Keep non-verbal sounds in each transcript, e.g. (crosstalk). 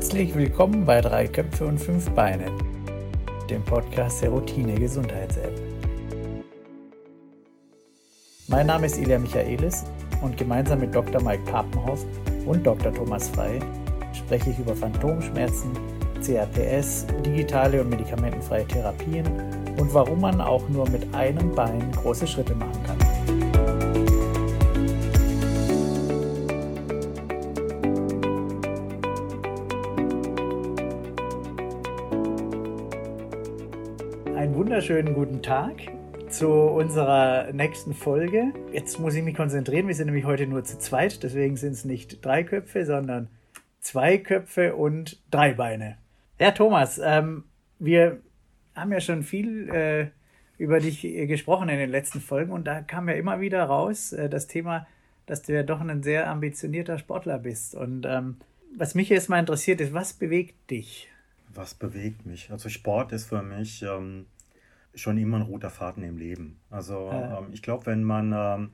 Herzlich willkommen bei Drei Köpfe und Fünf Beine, dem Podcast der Routine Gesundheits-App. Mein Name ist Ilja Michaelis und gemeinsam mit Dr. Mike Papenhoff und Dr. Thomas Frei spreche ich über Phantomschmerzen, CRPS, digitale und medikamentenfreie Therapien und warum man auch nur mit einem Bein große Schritte machen kann. Wunderschönen guten Tag zu unserer nächsten Folge. Jetzt muss ich mich konzentrieren. Wir sind nämlich heute nur zu zweit, deswegen sind es nicht drei Köpfe, sondern zwei Köpfe und drei Beine. Ja, Thomas, ähm, wir haben ja schon viel äh, über dich gesprochen in den letzten Folgen und da kam ja immer wieder raus äh, das Thema, dass du ja doch ein sehr ambitionierter Sportler bist. Und ähm, was mich jetzt mal interessiert ist, was bewegt dich? Was bewegt mich? Also Sport ist für mich ähm, schon immer ein roter Faden im Leben. Also ähm, ich glaube, wenn man ähm,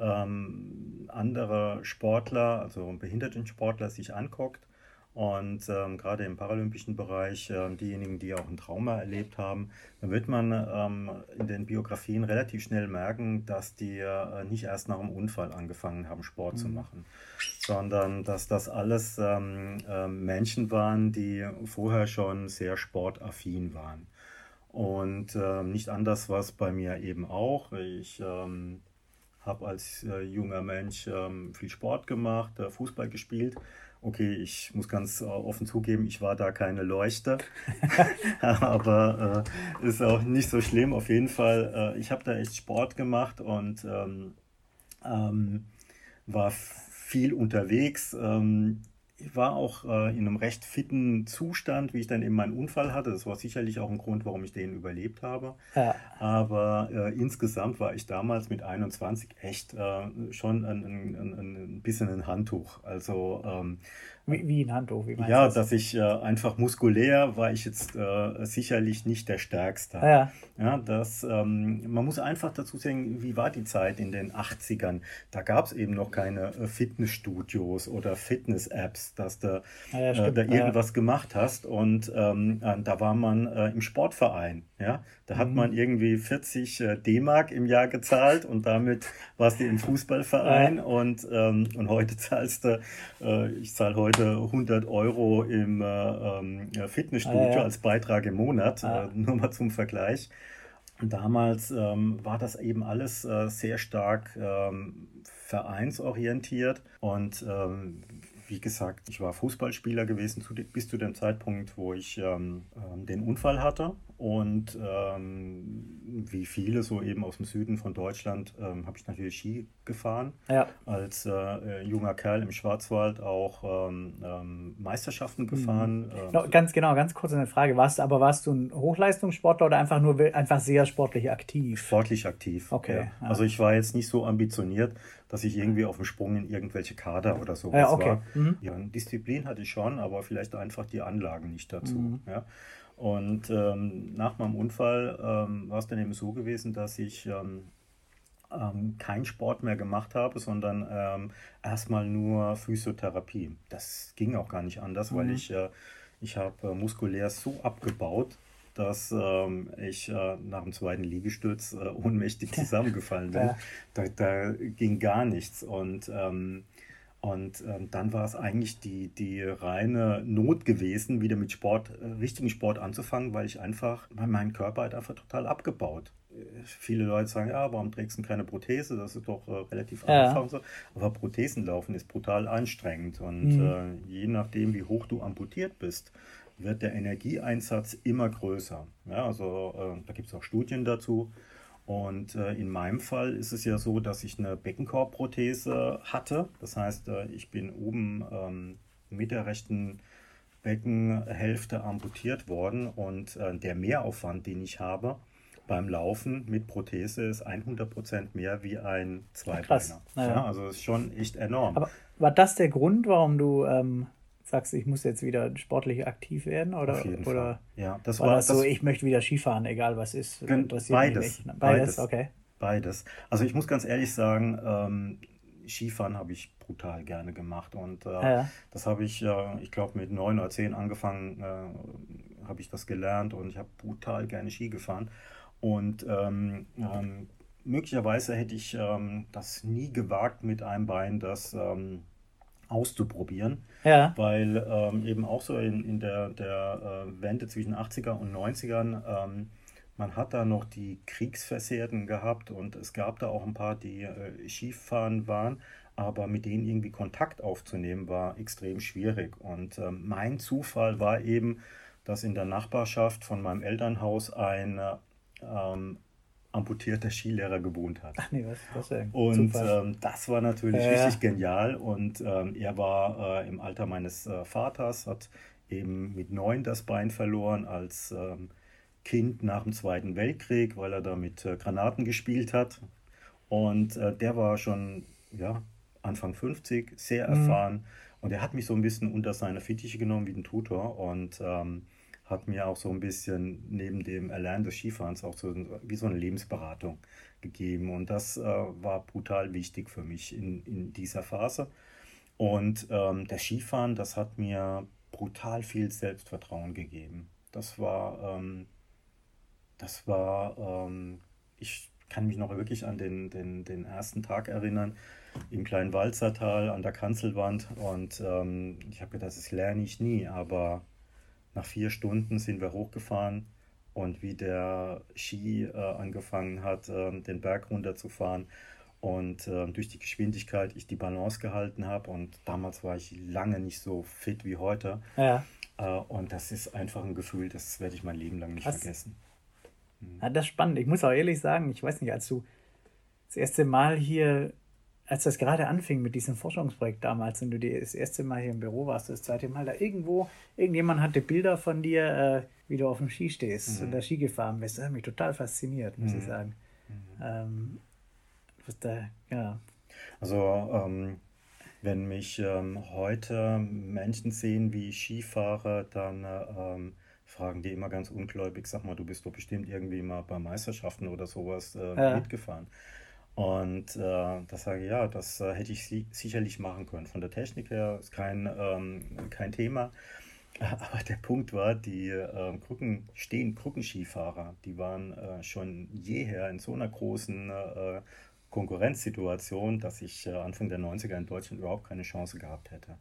ähm, andere Sportler, also Behindertensportler sich anguckt und ähm, gerade im paralympischen Bereich ähm, diejenigen, die auch ein Trauma erlebt haben, dann wird man ähm, in den Biografien relativ schnell merken, dass die äh, nicht erst nach dem Unfall angefangen haben, Sport zu Mhm. machen, sondern dass das alles ähm, ähm, Menschen waren, die vorher schon sehr sportaffin waren. Und ähm, nicht anders war es bei mir eben auch. Ich ähm, habe als äh, junger Mensch ähm, viel Sport gemacht, äh, Fußball gespielt. Okay, ich muss ganz äh, offen zugeben, ich war da keine Leuchte, (laughs) aber äh, ist auch nicht so schlimm. Auf jeden Fall, äh, ich habe da echt Sport gemacht und ähm, ähm, war viel unterwegs. Ähm, ich war auch äh, in einem recht fitten Zustand, wie ich dann eben meinen Unfall hatte. Das war sicherlich auch ein Grund, warum ich den überlebt habe. Ja, Aber äh, insgesamt war ich damals mit 21 echt äh, schon ein, ein, ein, ein bisschen ein Handtuch. Also ähm, wie, wie ein Handtuch, wie meinst ja, du das? dass ich äh, einfach muskulär war ich jetzt äh, sicherlich nicht der Stärkste. Ja, Ja, das, ähm, man muss einfach dazu sagen, wie war die Zeit in den 80ern? Da gab es eben noch keine äh, Fitnessstudios oder Fitness-Apps, dass du ja, ja, äh, da Ja, ja. irgendwas gemacht hast. Und ähm, äh, da war man äh, im Sportverein. Ja? Da hat Mhm. man irgendwie 40 äh, D-Mark im Jahr gezahlt und damit warst du im Fußballverein. Und, ähm, und heute zahlst du, ich zahle heute 100 Euro im äh, ähm, Fitnessstudio Ah, ja, als Beitrag im Monat, Ah. äh, nur mal zum Vergleich. Und damals ähm, war das eben alles äh, sehr stark ähm, vereinsorientiert. Und ähm, wie gesagt, ich war Fußballspieler gewesen zu, bis zu dem Zeitpunkt, wo ich ähm, ähm, den Unfall hatte. Und ähm, wie viele so eben aus dem Süden von Deutschland ähm, habe ich natürlich Ski gefahren. ja. Als äh, äh, junger Kerl im Schwarzwald auch ähm, ähm, Meisterschaften gefahren. ähm, No, ganz genau, ganz kurz eine Frage. Warst du, aber warst du ein Hochleistungssportler oder einfach nur einfach sehr sportlich aktiv? Sportlich aktiv. Okay, Ja. Also ich war jetzt nicht so ambitioniert, dass ich irgendwie auf dem Sprung in irgendwelche Kader oder sowas Ja, okay. war. Mhm. Ja, Disziplin hatte ich schon, aber vielleicht einfach die Anlagen nicht dazu. Mhm. Ja. Und ähm, nach meinem Unfall ähm, war es dann eben so gewesen, dass ich ähm, ähm, keinen Sport mehr gemacht habe, sondern ähm, erstmal nur Physiotherapie. Das ging auch gar nicht anders, weil Mhm. ich, äh, ich habe äh, muskulär so abgebaut, dass ähm, ich äh, nach dem zweiten Liegestütz äh, (laughs) ohnmächtig (laughs) zusammengefallen bin. Ja. Da, da ging gar nichts. Und, ähm, und ähm, dann war es eigentlich die, die reine Not gewesen, wieder mit Sport, äh, richtigen Sport anzufangen, weil ich einfach, weil mein Körper hat einfach total abgebaut. Äh, Viele Leute sagen, ja, warum trägst du keine Prothese? Das ist doch äh, relativ Ja. einfach und so. Aber Prothesenlaufen ist brutal anstrengend. Und Mhm. äh, je nachdem, wie hoch du amputiert bist, wird der Energieeinsatz immer größer. Ja, also äh, da gibt es auch Studien dazu. Und äh, in meinem Fall ist es ja so, dass ich eine Beckenkorbprothese hatte. Das heißt, äh, ich bin oben ähm, mit der rechten Beckenhälfte amputiert worden und äh, der Mehraufwand, den ich habe beim Laufen mit Prothese, ist 100% mehr wie ein Zweibeiner. ja. Ja, also ist schon echt enorm. Aber war das der Grund, warum du ähm, sagst, ich muss jetzt wieder sportlich aktiv werden? Oder, Auf jeden oder Fall. Ja, das war, war das so, ich möchte wieder Skifahren, egal was ist? Mich beides. Beides, Beides. okay. Beides. Also ich muss ganz ehrlich sagen, ähm, Skifahren habe ich brutal gerne gemacht. Und äh, Ja. das habe ich, äh, ich glaube, mit neun oder zehn angefangen, äh, habe ich das gelernt und ich habe brutal gerne Ski gefahren. Und ähm, ähm, möglicherweise hätte ich ähm, das nie gewagt, mit einem Bein das ähm, auszuprobieren, Ja. weil ähm, eben auch so in, in der, der äh, Wende zwischen 80er und 90ern, ähm, man hat da noch die Kriegsversehrten gehabt und es gab da auch ein paar, die äh, Skifahren waren, aber mit denen irgendwie Kontakt aufzunehmen war extrem schwierig. Und ähm, mein Zufall war eben, dass in der Nachbarschaft von meinem Elternhaus ein äh, ähm, amputierter Skilehrer gewohnt hat. Ach nee, was, was denn? Und ähm, das war natürlich Ja, richtig genial. Und ähm, er war äh, im Alter meines äh, Vaters, hat eben mit neun das Bein verloren als ähm, Kind nach dem Zweiten Weltkrieg, weil er da mit äh, Granaten gespielt hat. Und äh, der war schon ja, Anfang 50, sehr Mhm. erfahren. Und er hat mich so ein bisschen unter seine Fittiche genommen wie ein Tutor und ähm, hat mir auch so ein bisschen neben dem Erlernen des Skifahrens auch so wie so eine Lebensberatung gegeben. Und das äh, war brutal wichtig für mich in, in dieser Phase. Und ähm, das Skifahren, das hat mir brutal viel Selbstvertrauen gegeben. Das war, ähm, das war, ähm, ich kann mich noch wirklich an den, den, den ersten Tag erinnern, im kleinen Walzertal an der Kanzelwand. Und ähm, ich habe gedacht, das lerne ich nie. Aber nach vier Stunden sind wir hochgefahren und wie der Ski äh, angefangen hat, ähm, den Berg runterzufahren und ähm, durch die Geschwindigkeit ich die Balance gehalten habe. Und damals war ich lange nicht so fit wie heute. Ja. Äh, und das ist einfach ein Gefühl, das werde ich mein Leben lang nicht Was? vergessen. ja, das ist spannend. Ich muss auch ehrlich sagen, ich weiß nicht, als du das erste Mal hier, als das gerade anfing mit diesem Forschungsprojekt damals und du das erste Mal hier im Büro warst, das zweite Mal da irgendwo, irgendjemand hatte Bilder von dir, äh, wie du auf dem Ski stehst und da Ski gefahren bist. Das hat mich total fasziniert, muss ich sagen. Ähm, was da, ja. Also, ähm, wenn mich ähm, heute Menschen sehen, wie ich Ski fahre, dann äh, ähm, fragen die immer ganz ungläubig, sag mal, du bist doch bestimmt irgendwie mal bei Meisterschaften oder sowas äh, Ja. mitgefahren. Und äh, das sage ich, ja, das äh, hätte ich si sicherlich machen können. Von der Technik her ist kein, ähm, kein Thema. (laughs) Aber der Punkt war, die äh, Krücken, stehen Krückenskifahrer, die waren äh, schon jeher in so einer großen äh, Konkurrenzsituation, dass ich äh, Anfang der 90er in Deutschland überhaupt keine Chance gehabt hätte.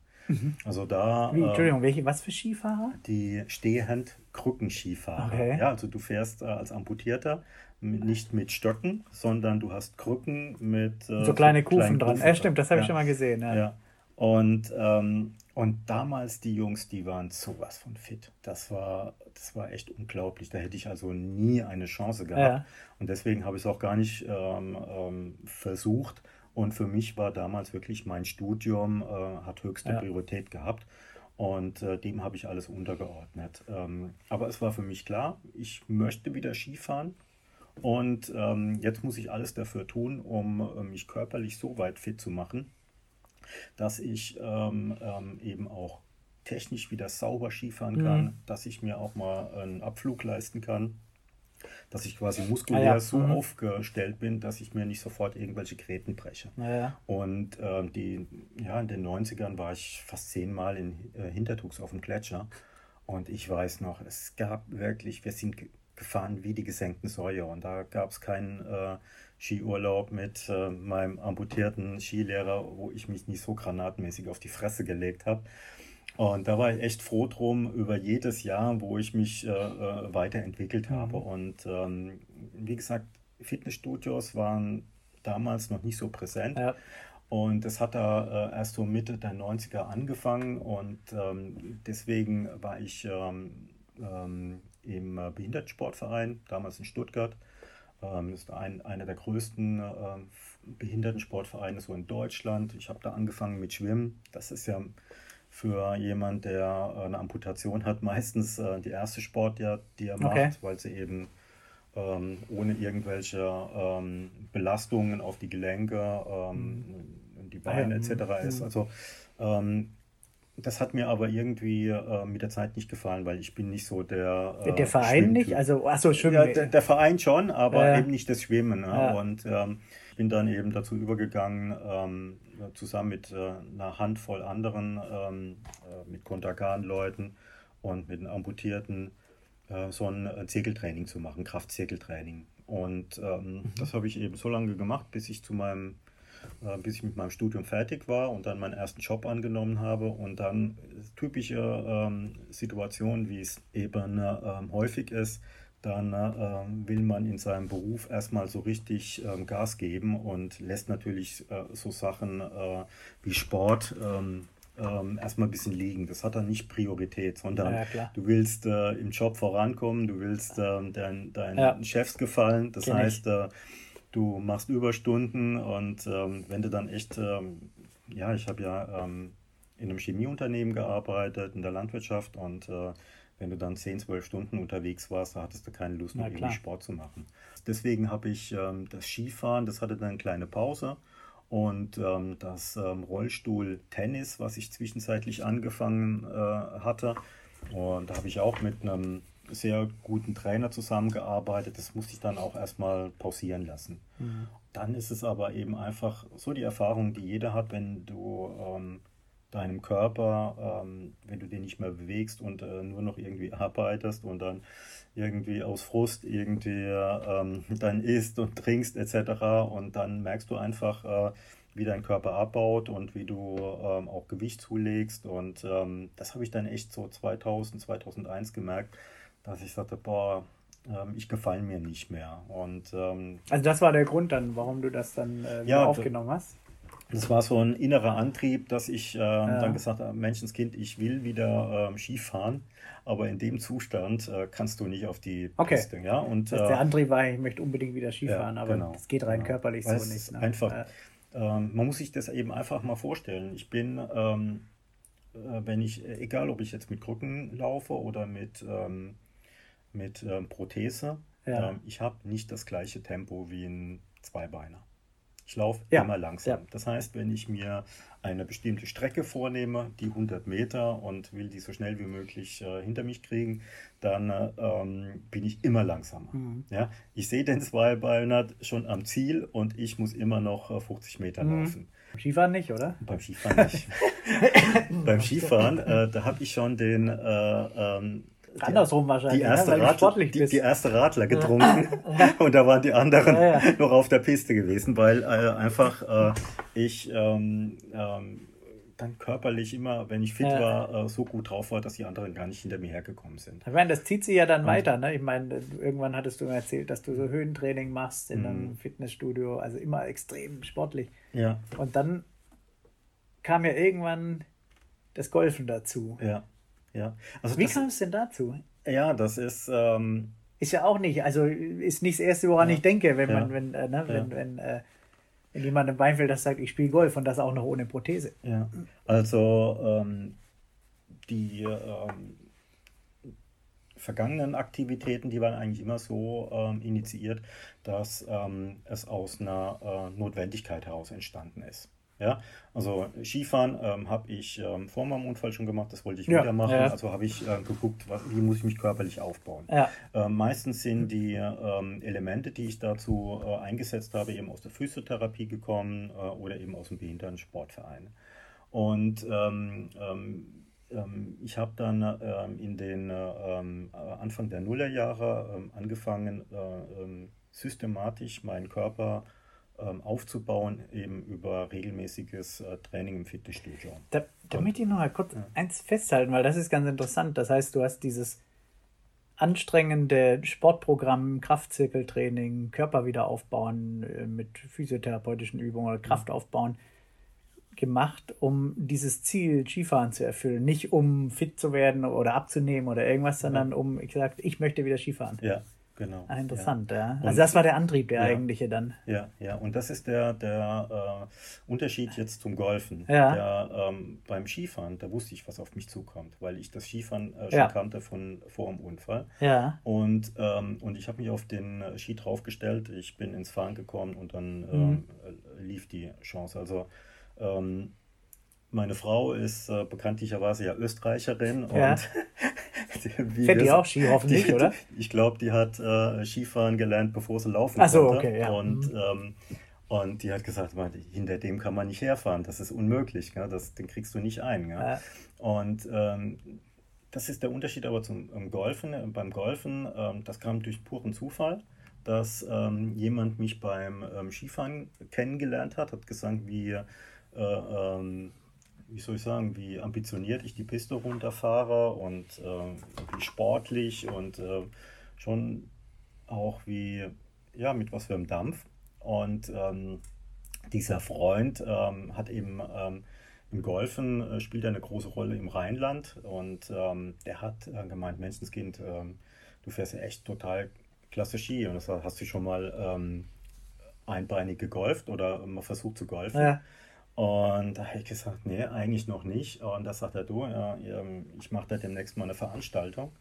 Also da Wie, äh, Entschuldigung, welche, was für Skifahrer? die stehend Krückenskifahrer. Okay. Ja, also du fährst äh, als Amputierter mit, nicht mit Stöcken, sondern du hast Krücken mit äh, So kleine Kufen kleinen dran. Kufen Ja, stimmt, das habe ich Ja. schon mal gesehen. Ja. Ja. Und, ähm, und damals die Jungs, die waren sowas von fit. Das war, das war echt unglaublich. Da hätte ich also nie eine Chance gehabt. Ja. Und deswegen habe ich es auch gar nicht ähm, ähm, versucht. Und für mich war damals wirklich mein Studium, äh, hat höchste. Priorität gehabt. Und äh, dem habe ich alles untergeordnet. Ähm, aber es war für mich klar, ich möchte wieder Skifahren. Und ähm, jetzt muss ich alles dafür tun, um äh, mich körperlich so weit fit zu machen, dass ich ähm, ähm, eben auch technisch wieder sauber Skifahren kann, Mhm. dass ich mir auch mal einen Abflug leisten kann, dass ich quasi muskulär Ah ja, so mhm. aufgestellt bin, dass ich mir nicht sofort irgendwelche Gräten breche. Ja. Und ähm, die, ja, in den 90ern war ich fast zehnmal in äh, Hintertux auf dem Gletscher. Und ich weiß noch, es gab wirklich, wir sind gefahren wie die gesenkten Säue. Und da gab es keinen äh, Skiurlaub mit äh, meinem amputierten Skilehrer, wo ich mich nicht so granatmäßig auf die Fresse gelegt habe. Und da war ich echt froh drum über jedes Jahr, wo ich mich äh, äh, weiterentwickelt habe. Und ähm, wie gesagt, Fitnessstudios waren damals noch nicht so präsent. Ja. Und das hat da äh, erst so Mitte der 90er angefangen und ähm, deswegen war ich ähm, ähm, im äh, Behindertensportverein, damals in Stuttgart. Ähm, das ist ein, einer der größten ähm, Behindertensportvereine so in Deutschland. Ich habe da angefangen mit Schwimmen. Das ist ja für jemand, der äh, eine Amputation hat, (laughs) meistens äh, die erste Sportart, die er macht, Okay. weil sie eben ähm, ohne irgendwelche ähm, Belastungen auf die Gelenke, ähm, die Ah ja, Beine etc. mhm. ist. Also ähm, das hat mir aber irgendwie äh, mit der Zeit nicht gefallen, weil ich bin nicht so der äh, Der Verein nicht? Schwimmtyp. Also, achso, Schwimmen. Ja, der, der Verein schon, aber Ja. eben nicht das Schwimmen. Ne? Und ähm, bin dann eben dazu übergegangen, ähm, zusammen mit äh, einer Handvoll anderen, ähm, äh, mit Kontergan-Leuten und mit den Amputierten, äh, so ein äh, Zirkeltraining zu machen, Kraftzirkeltraining. Und ähm, mhm. das habe ich eben so lange gemacht, bis ich zu meinem äh, bis ich mit meinem Studium fertig war und dann meinen ersten Job angenommen habe und dann typische ähm, Situationen, wie es eben ähm, häufig ist, dann äh, will man in seinem Beruf erstmal so richtig äh, Gas geben und lässt natürlich äh, so Sachen äh, wie Sport ähm, ähm, erstmal ein bisschen liegen. Das hat dann nicht Priorität, sondern ja, du willst äh, im Job vorankommen, du willst ähm, dein, deinen ja. Chefs gefallen. Das Kenn heißt, äh, du machst Überstunden und ähm, wenn du dann echt, ähm, ja, ich habe ja ähm, in einem Chemieunternehmen gearbeitet, in der Landwirtschaft und äh, wenn du dann 10, 12 Stunden unterwegs warst, da hattest du keine Lust, noch irgendwie Sport zu machen. Deswegen habe ich ähm, das Skifahren, das hatte dann eine kleine Pause. Und ähm, das ähm, Rollstuhl-Tennis, was ich zwischenzeitlich angefangen äh, hatte, und da habe ich auch mit einem sehr guten Trainer zusammengearbeitet. Das musste ich dann auch erstmal pausieren lassen. Mhm. Dann ist es aber eben einfach so die Erfahrung, die jeder hat, wenn du ähm, deinem Körper, ähm, wenn du den nicht mehr bewegst und äh, nur noch irgendwie (laughs) arbeitest und dann irgendwie aus Frust irgendwie ähm, (laughs) dann isst und trinkst etc. Und dann merkst du einfach, äh, wie dein Körper abbaut und wie du ähm, auch Gewicht zulegst. Und ähm, das habe ich dann echt so 2000, 2001 gemerkt, dass ich sagte, boah, ähm, ich gefalle mir nicht mehr. Und, ähm, also das war der Grund dann, warum du das dann äh, ja, aufgenommen hast? Das war so ein innerer Antrieb, dass ich äh, ja. dann gesagt habe, Menschenskind, ich will wieder äh, Skifahren, aber in dem Zustand äh, kannst du nicht auf die okay. Piste. Ja? Und, das heißt, der äh, Antrieb war, ich möchte unbedingt wieder Skifahren, ja, aber genau, das geht rein genau. körperlich Weil so nicht. Ne? Einfach, ähm, man muss sich das eben einfach mal vorstellen. Ich bin, ähm, äh, wenn ich, egal ob ich jetzt mit Krücken laufe oder mit, ähm, mit ähm, Prothese, ja. Ähm, ich habe nicht das gleiche Tempo wie ein Zweibeiner. Ich laufe ja. immer langsam. Ja. Das heißt, wenn ich mir eine bestimmte Strecke vornehme, die 100 Meter und will die so schnell wie möglich äh, hinter mich kriegen, dann äh, ähm, bin ich immer langsamer. Mhm. Ja? Ich sehe den Zweibeiner schon am Ziel und ich muss immer noch äh, 50 Meter mhm. laufen. Beim Skifahren nicht, oder? Beim Skifahren nicht. (laughs) Beim Skifahren, äh, da habe ich schon den äh, ähm, Andersrum wahrscheinlich, die erste, ne? Radler, die, die, erste Radler getrunken (laughs) und da waren die anderen ja, ja. noch auf der Piste gewesen, weil äh, einfach äh, ich ähm, ähm, dann körperlich immer, wenn ich fit ja. war, äh, so gut drauf war, dass die anderen gar nicht hinter mir hergekommen sind. Ich meine, das zieht sich ja dann und, weiter. Ne? Ich meine, irgendwann hattest du mir erzählt, dass du so Höhentraining machst in einem mhm. Fitnessstudio, also immer extrem sportlich. Ja. Und dann kam ja irgendwann das Golfen dazu. Ja. Ja. Also Wie kam es denn dazu? Ja, das ist. Ähm, ist ja auch nicht, also ist nicht das Erste, woran ja. ich denke, wenn man, wenn, äh, ne, wenn, wenn, äh, wenn jemand im Weinfeld das sagt, ich spiele Golf und das auch noch ohne Prothese. Ja. Also ähm, die ähm, vergangenen Aktivitäten, die waren eigentlich immer so ähm, initiiert, dass ähm, es aus einer äh, Notwendigkeit heraus entstanden ist. Ja, also Skifahren ähm, habe ich ähm, vor meinem Unfall schon gemacht, das wollte ich ja, wieder machen. Ja. Also habe ich äh, geguckt, was, wie muss ich mich körperlich aufbauen. Ja. Ähm, meistens sind die ähm, Elemente, die ich dazu äh, eingesetzt habe, eben aus der Physiotherapie gekommen äh, oder eben aus dem Behindertensportverein. Und ähm, ähm, ich habe dann in den Anfang der Nullerjahre angefangen, äh, systematisch meinen Körper zu aufzubauen, eben über regelmäßiges äh, Training im Fitnessstudio. Da, damit ich noch mal kurz ja. eins festhalten, weil das ist ganz interessant. Das heißt, du hast dieses anstrengende Sportprogramm, Kraftzirkeltraining, Körper wieder aufbauen äh, mit physiotherapeutischen Übungen oder Kraft aufbauen gemacht, um dieses Ziel Skifahren zu erfüllen. Nicht um fit zu werden oder abzunehmen oder irgendwas, sondern um, ich gesagt, ich möchte wieder Skifahren. Ja, Genau. Ah, interessant, ja. ja. Also das war der Antrieb, der ja, eigentliche dann. Ja, ja. Und das ist der, der äh, Unterschied jetzt zum Golfen. Ja. Der, ähm, beim Skifahren, da wusste ich, was auf mich zukommt, weil ich das Skifahren äh, schon ja. kannte von vor dem Unfall. Ja. Und, ähm, und ich habe mich auf den äh, Ski draufgestellt, ich bin ins Fahren gekommen und dann ähm, mhm. lief die Chance. Also ähm, meine Frau ist äh, bekanntlicherweise ja Österreicherin ja. und (laughs) Fährt die auch Ski hoffentlich, die, oder? Ich glaube, die hat äh, Skifahren gelernt, bevor sie laufen Ach so, konnte. Okay, ja. Und, mhm. ähm, Und die hat gesagt, hinter dem kann man nicht herfahren, das ist unmöglich, gell? Das, den kriegst du nicht ein. Ja. Und ähm, das ist der Unterschied aber zum ähm, Golfen. Äh, beim Golfen, ähm, das kam durch puren Zufall, dass ähm, jemand mich beim ähm, Skifahren kennengelernt hat, hat gesagt, wie, äh, ähm, wie soll ich sagen, wie ambitioniert ich die Piste runterfahre und äh, wie sportlich und äh, schon auch wie, ja, mit was für einem Dampf. Und ähm, dieser Freund hat eben im Golfen äh, spielt eine große Rolle im Rheinland und ähm, der hat äh, gemeint, Menschenskind, ähm, du fährst ja echt total klasse Ski und das hast du schon mal ähm, einbeinig gegolft oder mal versucht zu golfen. Ja. Und da habe ich gesagt, nee, eigentlich noch nicht. Und da sagt er, du, ja, ähm, ich mache da demnächst mal eine Veranstaltung.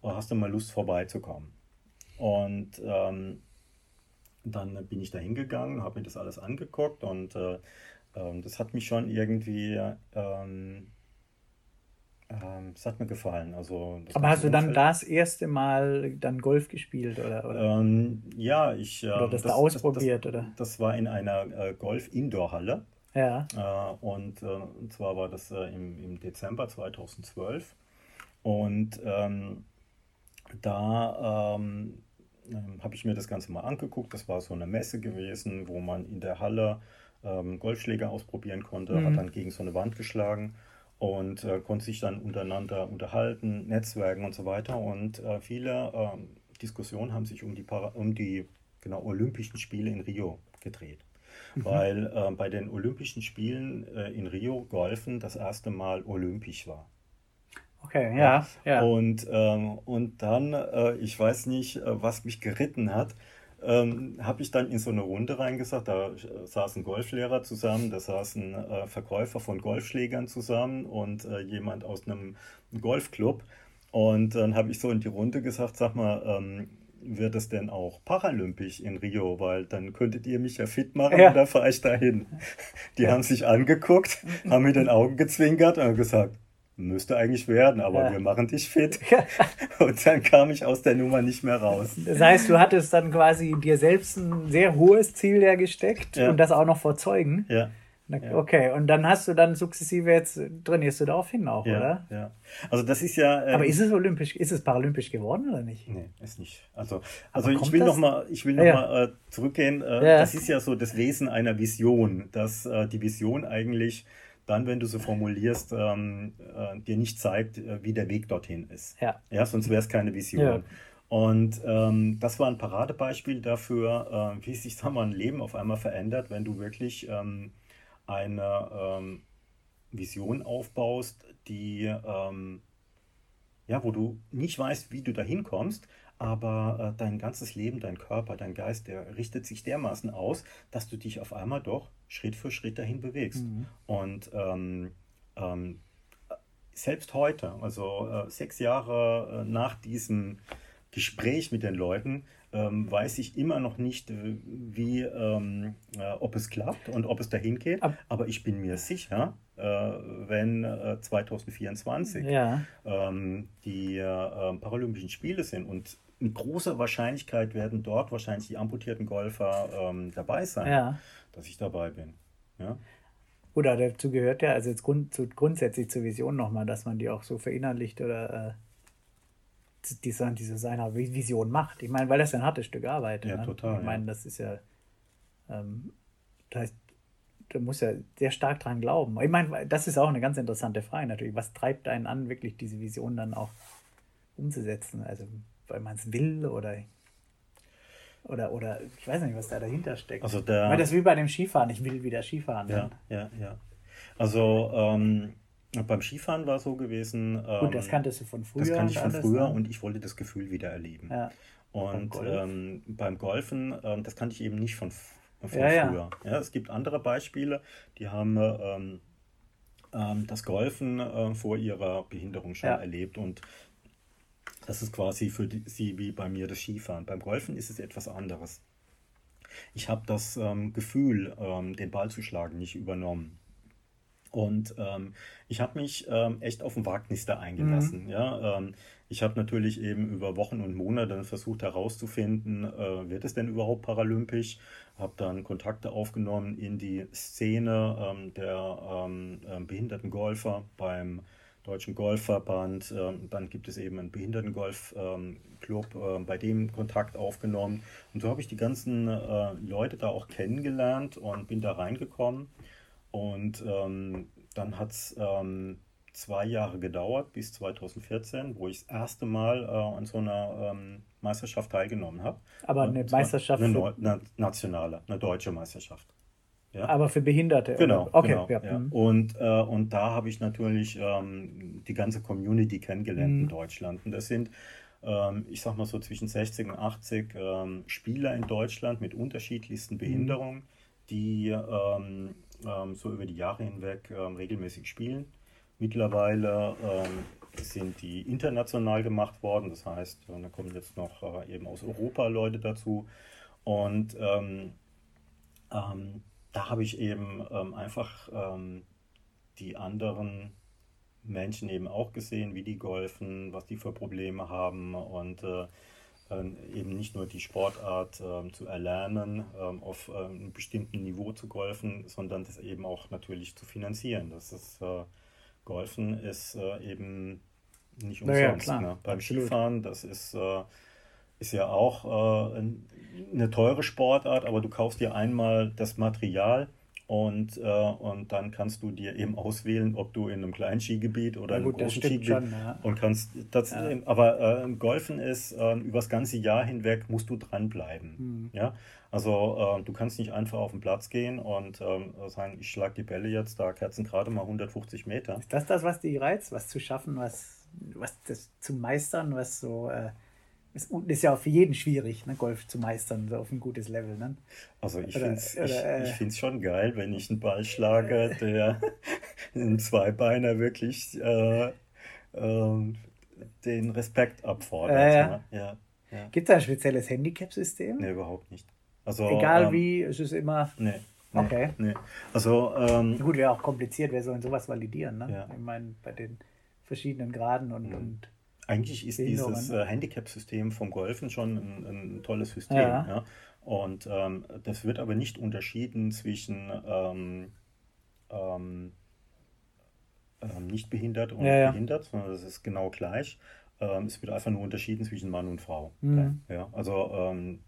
Und hast du mal Lust vorbeizukommen? Und ähm, dann bin ich da hingegangen, habe mir das alles angeguckt und äh, ähm, das hat mich schon irgendwie, ähm, ähm, das hat mir gefallen. Also, Aber hast du dann Umfeld. das erste Mal dann Golf gespielt oder? oder? Ähm, ja, ich. oder das, das da ausprobiert, das, das, oder? Das war in einer äh, Golf-Indoor-Halle. Ja. Äh, und, äh, und zwar war das äh, im, im Dezember 2012. Und ähm, da ähm, ähm, habe ich mir das Ganze mal angeguckt. Das war so eine Messe gewesen, wo man in der Halle ähm, Golfschläger ausprobieren konnte, mhm. hat dann gegen so eine Wand geschlagen und äh, konnte sich dann untereinander unterhalten, Netzwerken und so weiter. Und äh, viele äh, Diskussionen haben sich um die, Para um die genau, Olympischen Spiele in Rio gedreht. Mhm. Weil äh, bei den Olympischen Spielen äh, in Rio Golfen das erste Mal olympisch war. Okay, ja. ja. Und, ähm, und dann, äh, ich weiß nicht, was mich geritten hat, ähm, habe ich dann in so eine Runde reingesagt. Da saßen Golflehrer zusammen, da saßen äh, Verkäufer von Golfschlägern zusammen und äh, jemand aus einem Golfclub. Und dann habe ich so in die Runde gesagt, sag mal, ähm, wird es denn auch paralympisch in Rio? Weil dann könntet ihr mich ja fit machen ja. und dann fahre ich dahin. Die haben sich angeguckt, haben mit den Augen gezwinkert und gesagt, Müsste eigentlich werden, aber ja. wir machen dich fit. (laughs) Und dann kam ich aus der Nummer nicht mehr raus. Das heißt, du hattest dann quasi dir selbst ein sehr hohes Ziel ja gesteckt ja. und das auch noch vor Zeugen. Ja. Okay, und dann hast du dann sukzessive jetzt trainierst du darauf hin auch, ja, oder? Ja. Also das ist ja. Ähm, Aber ist es olympisch, ist es paralympisch geworden oder nicht? Nee, ist nicht. Also, also ich will das? noch mal, ich will noch ja. mal äh, zurückgehen. Äh. Das ist ja so das Wesen einer Vision, dass äh, die Vision eigentlich dann, wenn du so formulierst, ähm, äh, dir nicht zeigt, äh, wie der Weg dorthin ist. Ja. ja sonst wäre es keine Vision. Ja. Und ähm, das war ein Paradebeispiel dafür, äh, wie sich sag mal, ein Leben auf einmal verändert, wenn du wirklich ähm, eine ähm, Vision aufbaust, die ähm, ja, wo du nicht weißt, wie du dahin kommst, aber äh, dein ganzes Leben, dein Körper, dein Geist, der richtet sich dermaßen aus, dass du dich auf einmal doch Schritt für Schritt dahin bewegst. Mhm. Und ähm, ähm, selbst heute, also äh, sechs Jahre äh, nach diesem Gespräch mit den Leuten, ähm, weiß ich immer noch nicht, äh, wie, ähm, äh, ob es klappt und ob es dahin geht. Ab aber ich bin mir sicher, äh, wenn 2024 ja. Ähm, die Paralympischen Spiele sind und mit großer Wahrscheinlichkeit werden dort wahrscheinlich die amputierten Golfer ähm, dabei sein, ja. dass ich dabei bin. Ja? Oder dazu gehört ja, also jetzt grund, zu, grundsätzlich zur Vision nochmal, dass man die auch so verinnerlicht oder äh, diese, diese seiner Vision macht. Ich meine, weil das ist ein hartes Stück Arbeit. Ja, ne? total. Ich meine, das ist ja, ähm, das heißt, du musst ja sehr stark dran glauben. Ich meine, das ist auch eine ganz interessante Frage natürlich. Was treibt einen an, wirklich diese Vision dann auch umzusetzen? Also weil man es will oder oder, oder ich weiß nicht, was da dahinter steckt. Also der, weil das ist wie bei dem Skifahren, ich will wieder Skifahren. Ja, ja, ja. Also ähm, beim Skifahren war es so gewesen. Ähm, Gut, das kanntest du von früher. Das kannte ich von früher ne? und ich wollte das Gefühl wieder erleben. Ja. Und beim, Golf. ähm, beim Golfen, ähm, das kannte ich eben nicht von, von ja, früher. Ja. ja. es gibt andere Beispiele, die haben ähm, ähm, das Golfen äh, vor ihrer Behinderung schon erlebt und das ist quasi für die, sie wie bei mir das Skifahren. Beim Golfen ist es etwas anderes. Ich habe das ähm, Gefühl, ähm, den Ball zu schlagen, nicht übernommen. Und ähm, ich habe mich ähm, echt auf ein Wagnis da eingelassen. Mhm. Ja? Ähm, ich habe natürlich eben über Wochen und Monate versucht herauszufinden, äh, wird es denn überhaupt paralympisch? Habe dann Kontakte aufgenommen in die Szene ähm, der ähm, ähm, behinderten Golfer beim Deutschen Golfverband. dann gibt es eben einen Behindertengolfclub, äh, bei dem Kontakt aufgenommen. Und so habe ich die ganzen äh, Leute da auch kennengelernt und bin da reingekommen. Und ähm, dann hat es ähm, zwei Jahre gedauert, bis 2014, wo ich das erste Mal äh, an so einer ähm, Meisterschaft teilgenommen habe. Aber eine Meisterschaft? Eine, Neu eine nationale, eine deutsche Meisterschaft. Ja. Aber für Behinderte? Genau. Okay, genau, ja. ja. Mhm. Und, äh, und da habe ich natürlich ähm, die ganze Community kennengelernt mhm. in Deutschland. Und das sind, ähm, ich sag mal so zwischen 60 und 80 ähm, Spieler in Deutschland mit unterschiedlichsten mhm. Behinderungen, mhm. die ähm, so über die Jahre hinweg ähm, regelmäßig spielen. Mittlerweile ähm, sind die international gemacht worden, das heißt, äh, da kommen jetzt noch äh, eben aus Europa Leute dazu. Und ähm, ähm, da habe ich eben einfach die anderen Menschen eben auch gesehen, wie die golfen, was die für Probleme haben und äh, eben nicht nur die Sportart ähm, zu erlernen, ähm, auf einem bestimmten Niveau zu golfen, sondern das eben auch natürlich zu finanzieren. Das ist, äh, Golfen ist äh, eben nicht umsonst. Ja, ne? Beim Absolut. Skifahren, das ist, äh, ist ja auch eine teure Sportart, aber du kaufst dir einmal das Material und, äh, und dann kannst du dir eben auswählen, ob du in einem kleinen Skigebiet oder in einem großen Skigebiet schon, ja. und kannst das, ja. aber äh, Golfen ist äh, über das ganze Jahr hinweg musst du dranbleiben. Mhm. Ja? Also äh, du kannst nicht einfach auf den Platz gehen und ähm, sagen, ich schlage die Bälle jetzt da Kerzen gerade mal 150 Meter. Ist das das, was die reizt, was zu schaffen, was, was das zu meistern, was so ist, ist ja auch für jeden schwierig, ne, Golf zu meistern, so auf ein gutes Level. Ne? Also ich finde es ich, äh, ich schon geil, wenn ich einen Ball (laughs) schlage, der ein Zweibeiner wirklich äh, äh, den Respekt abfordert. Ne? Ja. Ja. Gibt es ein spezielles Handicap-System? Nee, überhaupt nicht. Also, Egal ähm, wie, es ist immer. Nee. Nee, okay. Nee. Also, ähm, Gut, wäre auch kompliziert, wer soll sowas validieren, ne? Ja. Ich meine, bei den verschiedenen Graden und, mhm. und eigentlich ist dieses äh, Handicap-System vom Golfen schon ein, ein tolles System. Ja. ja. Und ähm, das wird aber nicht unterschieden zwischen ähm, ähm, ähm nicht behindert und ja, ja. behindert, sondern das ist genau gleich. Ähm, es wird einfach nur unterschieden zwischen Mann und Frau. Mhm. Ja, also ähm,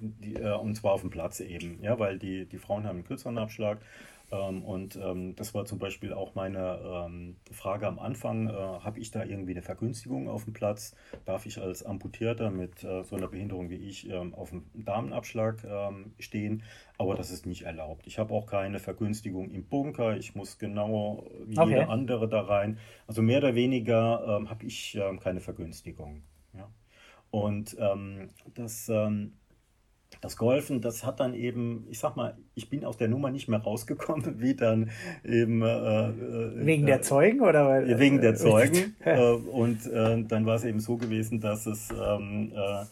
die, äh, und zwar auf dem Platz eben, ja, weil die, die Frauen haben einen kürzeren Abschlag und ähm, das war zum Beispiel auch meine ähm, Frage am Anfang, äh, habe ich da irgendwie eine Vergünstigung auf dem Platz? Darf ich als Amputierter mit äh, so einer Behinderung wie ich ähm, auf dem Damenabschlag ähm, stehen? Aber das ist nicht erlaubt. Ich habe auch keine Vergünstigung im Bunker. Ich muss genau wie okay. jeder andere da rein. Also mehr oder weniger ähm, habe ich keine Vergünstigung. Ja? Und das das Golfen, das hat dann eben, ich sag mal, ich bin aus der Nummer nicht mehr rausgekommen, (laughs) wie dann eben. Äh, äh wegen der Zeugen oder? Weil, wegen der Zeugen. (laughs) äh, und äh, dann war es eben so gewesen, dass es. Ähm, äh,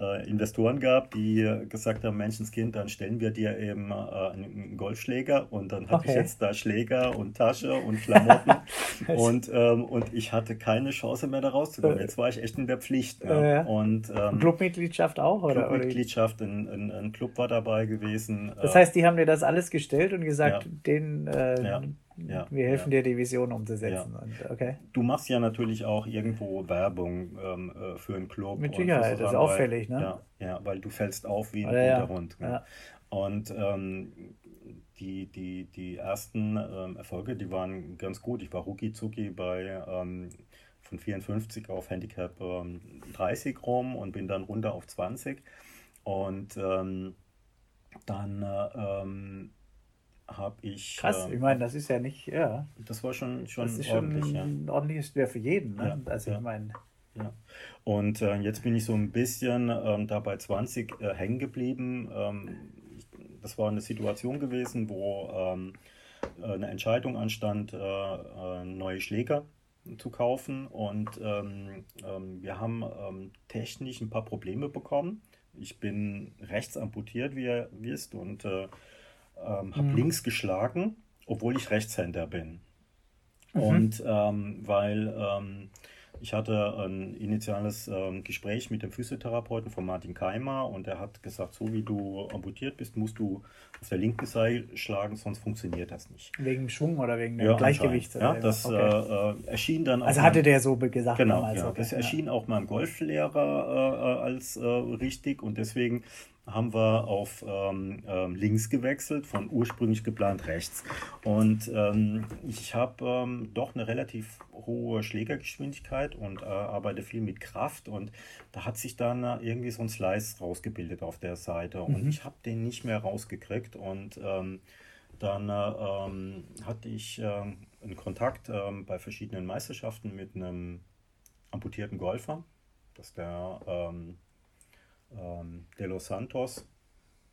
äh, Investoren gab, die gesagt haben, Menschenskind, dann stellen wir dir eben äh, einen Golfschläger und dann hatte okay. ich jetzt da Schläger und Tasche und Klamotten (laughs) und, ähm, und ich hatte keine Chance mehr da rauszukommen. Jetzt war ich echt in der Pflicht. Ja. Und, ähm, Clubmitgliedschaft auch? Oder? Clubmitgliedschaft, ein, ein, ein, Club war dabei gewesen. Das heißt, die haben dir das alles gestellt und gesagt, ja. den... Äh, ja ja, wir helfen ja. dir, die Vision umzusetzen. Ja. Und, okay. Du machst ja natürlich auch irgendwo Werbung ähm, äh, für einen Club. Mit Sicherheit, das ist auffällig, weil, ne? Ja, weil du fällst auf wie ein guter Hund. Ne? Und ähm, die, die, die ersten ähm, Erfolge, die waren ganz gut. Ich war rucki bei ähm, von 54 auf Handicap 30 ähm, rum und bin dann runter auf 20. Und ähm, dann äh, habe ich. Krass, äh, ich meine, das ist ja nicht, ja. Das war schon, schon das ist ordentlich. Schon ein ja. ordentliches Schwer für jeden, ne? Ja, also ja. ich meine. Ja. Und äh, jetzt bin ich so ein bisschen ähm, da bei 20 äh, hängen geblieben. Ähm, das war eine Situation gewesen, wo ähm, äh, eine Entscheidung anstand, äh, äh, neue Schläger zu kaufen. Und ähm, ähm, wir haben ähm, technisch ein paar Probleme bekommen. Ich bin rechts amputiert, wie ihr wisst, und ähm, habe mhm. links geschlagen obwohl ich Rechtshänder bin. Mhm. Und ähm, weil ähm, ich hatte ein initiales ähm, Gespräch mit dem Physiotherapeuten von Martin Keimer und er hat gesagt, so wie du amputiert bist, musst du auf der linken Seite schlagen, sonst funktioniert das nicht. Wegen dem Schwung oder wegen dem Ja, Gleichgewicht? Ja, das okay. äh, äh, erschien dann auch also hatte der so gesagt Genau, damals. ja. okay, das erschien auch meinem Golflehrer äh, äh, als äh, richtig und deswegen haben wir auf ähm, ähm, links gewechselt, von ursprünglich geplant rechts. Und ähm, ich habe ähm, doch eine relativ hohe Schlägergeschwindigkeit und äh, arbeite viel mit Kraft und da hat sich dann äh, irgendwie so ein Slice rausgebildet auf der Seite und Mhm. ich habe den nicht mehr rausgekriegt und ähm, dann äh, hatte ich einen Kontakt bei verschiedenen Meisterschaften mit einem amputierten Golfer. Das ist der ähm, ähm, De Los Santos,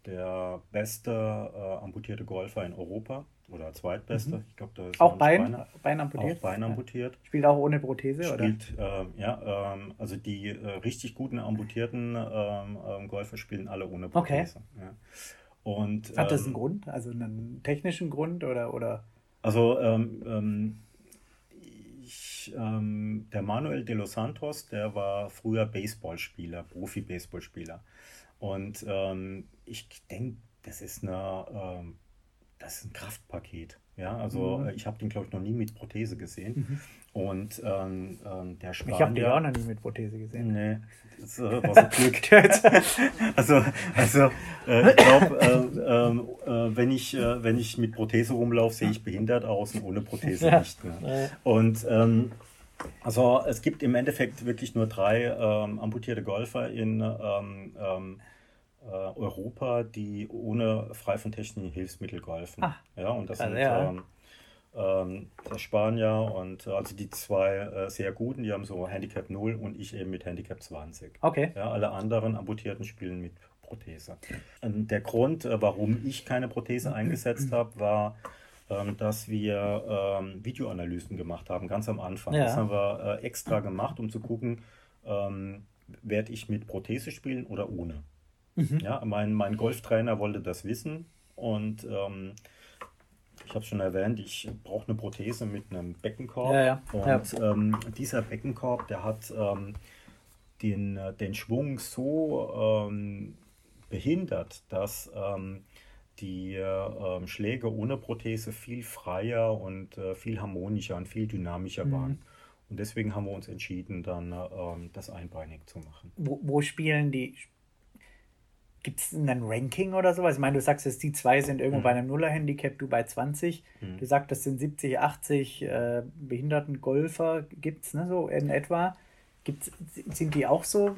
der beste äh, amputierte Golfer in Europa oder zweitbeste. Ich glaube, da ist Mhm. Auch Bein, Bein, Bein amputiert? auch Bein amputiert. Ja. Spielt auch ohne Prothese, oder? Spielt, ähm, ja, ähm, also die äh, richtig guten amputierten ähm, ähm, Golfer spielen alle ohne Okay. Prothese. Ja. Und, Hat das ähm, einen Grund? Also einen technischen Grund oder, oder? Also ähm, ähm, ähm, der Manuel de los Santos, der war früher Baseballspieler, Profi-Baseballspieler. Und ähm, ich denke, das ist eine, ähm, das ist ein Kraftpaket. Ja, also Mhm. äh, ich habe den, glaube ich, noch nie mit Prothese gesehen. Und ähm, ähm, der Ich habe Spanier- auch noch nie mit Prothese gesehen. Nee, das äh, (laughs) war so Glück. (laughs) also, also äh, ich glaube, äh, ähm, äh, wenn, ich, äh, wenn ich mit Prothese rumlaufe, sehe ich behindert aus und ohne Prothese Ja. nicht. Ne? Und ähm, also es gibt im Endeffekt wirklich nur drei ähm, amputierte Golfer in ähm, ähm, äh, Europa, die ohne frei von technischen Hilfsmitteln golfen. Ah. ja, und das Also, sind ja. ähm, ähm, der Spanier und äh, also die zwei äh, sehr guten, die haben so Handicap 0 und ich eben mit Handicap 20. Okay. Ja, alle anderen Amputierten spielen mit Prothese. Ähm, der Grund, äh, warum ich keine Prothese eingesetzt habe, war, ähm, dass wir ähm, Videoanalysen gemacht haben, ganz am Anfang. Ja. Das haben wir äh, extra gemacht, um zu gucken, werde ich mit Prothese spielen oder ohne. Mhm. Ja, mein, mein Golftrainer wollte das wissen und ähm, ich habe es schon erwähnt, ich brauche eine Prothese mit einem Beckenkorb. Ja, ja. Und Ähm, dieser Beckenkorb, der hat ähm, den, den Schwung so ähm, behindert, dass ähm, die äh, Schläge ohne Prothese viel freier und äh, viel harmonischer und viel dynamischer Mhm. waren. Und deswegen haben wir uns entschieden, dann äh, das einbeinig zu machen. Wo, wo spielen die? Gibt es ein Ranking oder sowas? Ich meine, du sagst jetzt, die zwei sind irgendwo Mhm. bei einem Nuller-Handicap, du bei 20. Mhm. Du sagst, das sind 70, 80 äh, behinderten Golfer, gibt es, ne, so in etwa. Gibt's, sind die auch so?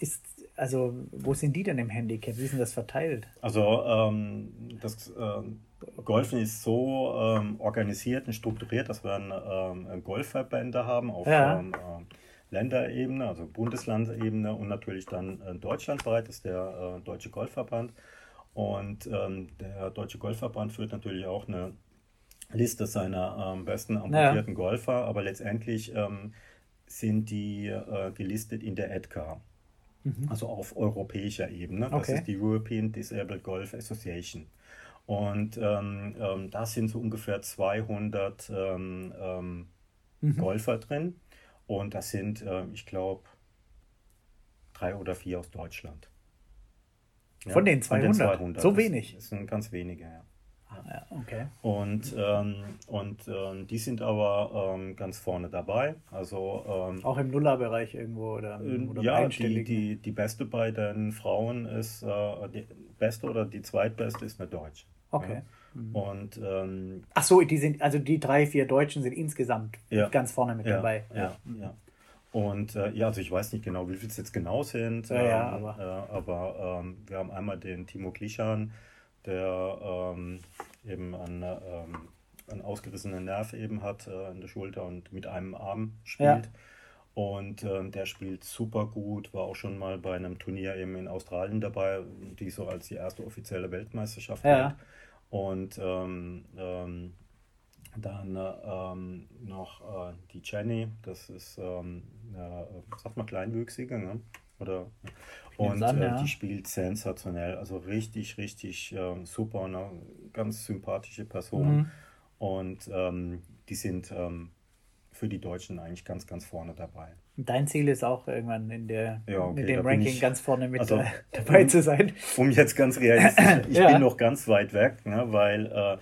Ist, also, wo sind die denn im Handicap? Wie ist denn das verteilt? Also ähm, das ähm, Golfen ist so ähm, organisiert und strukturiert, dass wir einen, ähm, Golfverbände haben auf Ja. ähm, ähm, Länderebene, also Bundeslandebene und natürlich dann äh, deutschlandweit ist der äh, Deutsche Golfverband. Und ähm, der Deutsche Golfverband führt natürlich auch eine Liste seiner ähm, besten amputierten Golfer, aber letztendlich ähm, sind die äh, gelistet in der EDCA, also auf europäischer Ebene. Das Okay. ist die European Disabled Golf Association. Und ähm, ähm, da sind so ungefähr 200 ähm, ähm, Golfer drin. Und das sind, ähm, ich glaube, drei oder vier aus Deutschland. Ja, Von den 200? So Das- wenig? Das sind ganz wenige, ja. Ja, okay. Und, ähm, und ähm, die sind aber ähm, ganz vorne dabei. Also ähm, Auch im Nullerbereich irgendwo oder, äh, oder ja, die, die, die beste bei den Frauen ist, äh, die beste oder die zweitbeste ist eine Deutsche. Okay. Ja. Und ähm, Ach so, die sind, also die drei, vier Deutschen sind insgesamt Ja. ganz vorne mit ja, dabei. Ja, ja. Und äh, ja, also ich weiß nicht genau, wie viele es jetzt genau sind, Ja, ja, ähm, aber- äh, aber ähm, wir haben einmal den Timo Klischan, der ähm, eben einen, ähm, einen ausgerissenen Nerv eben hat äh, in der Schulter und mit einem Arm spielt. Und ähm, der spielt super gut, war auch schon mal bei einem Turnier eben in Australien dabei, die so als die erste offizielle Weltmeisterschaft Ja. gilt. Und ähm, ähm, dann äh, ähm, noch äh, die Jenny, das ist, ähm, äh, sagt man, kleinwüchsige, ne? Oder, Und an, äh, ja. die spielt sensationell, also richtig, richtig äh, super, eine ganz sympathische Person. Mhm. Und ähm, die sind ähm, für die Deutschen eigentlich ganz, ganz vorne dabei. Dein Ziel ist auch irgendwann in der ja, okay, mit dem Ranking ich, ganz vorne mit also, (laughs) dabei um, zu sein. Um jetzt ganz realistisch, (laughs) ich ja. bin noch ganz weit weg, ne, weil äh,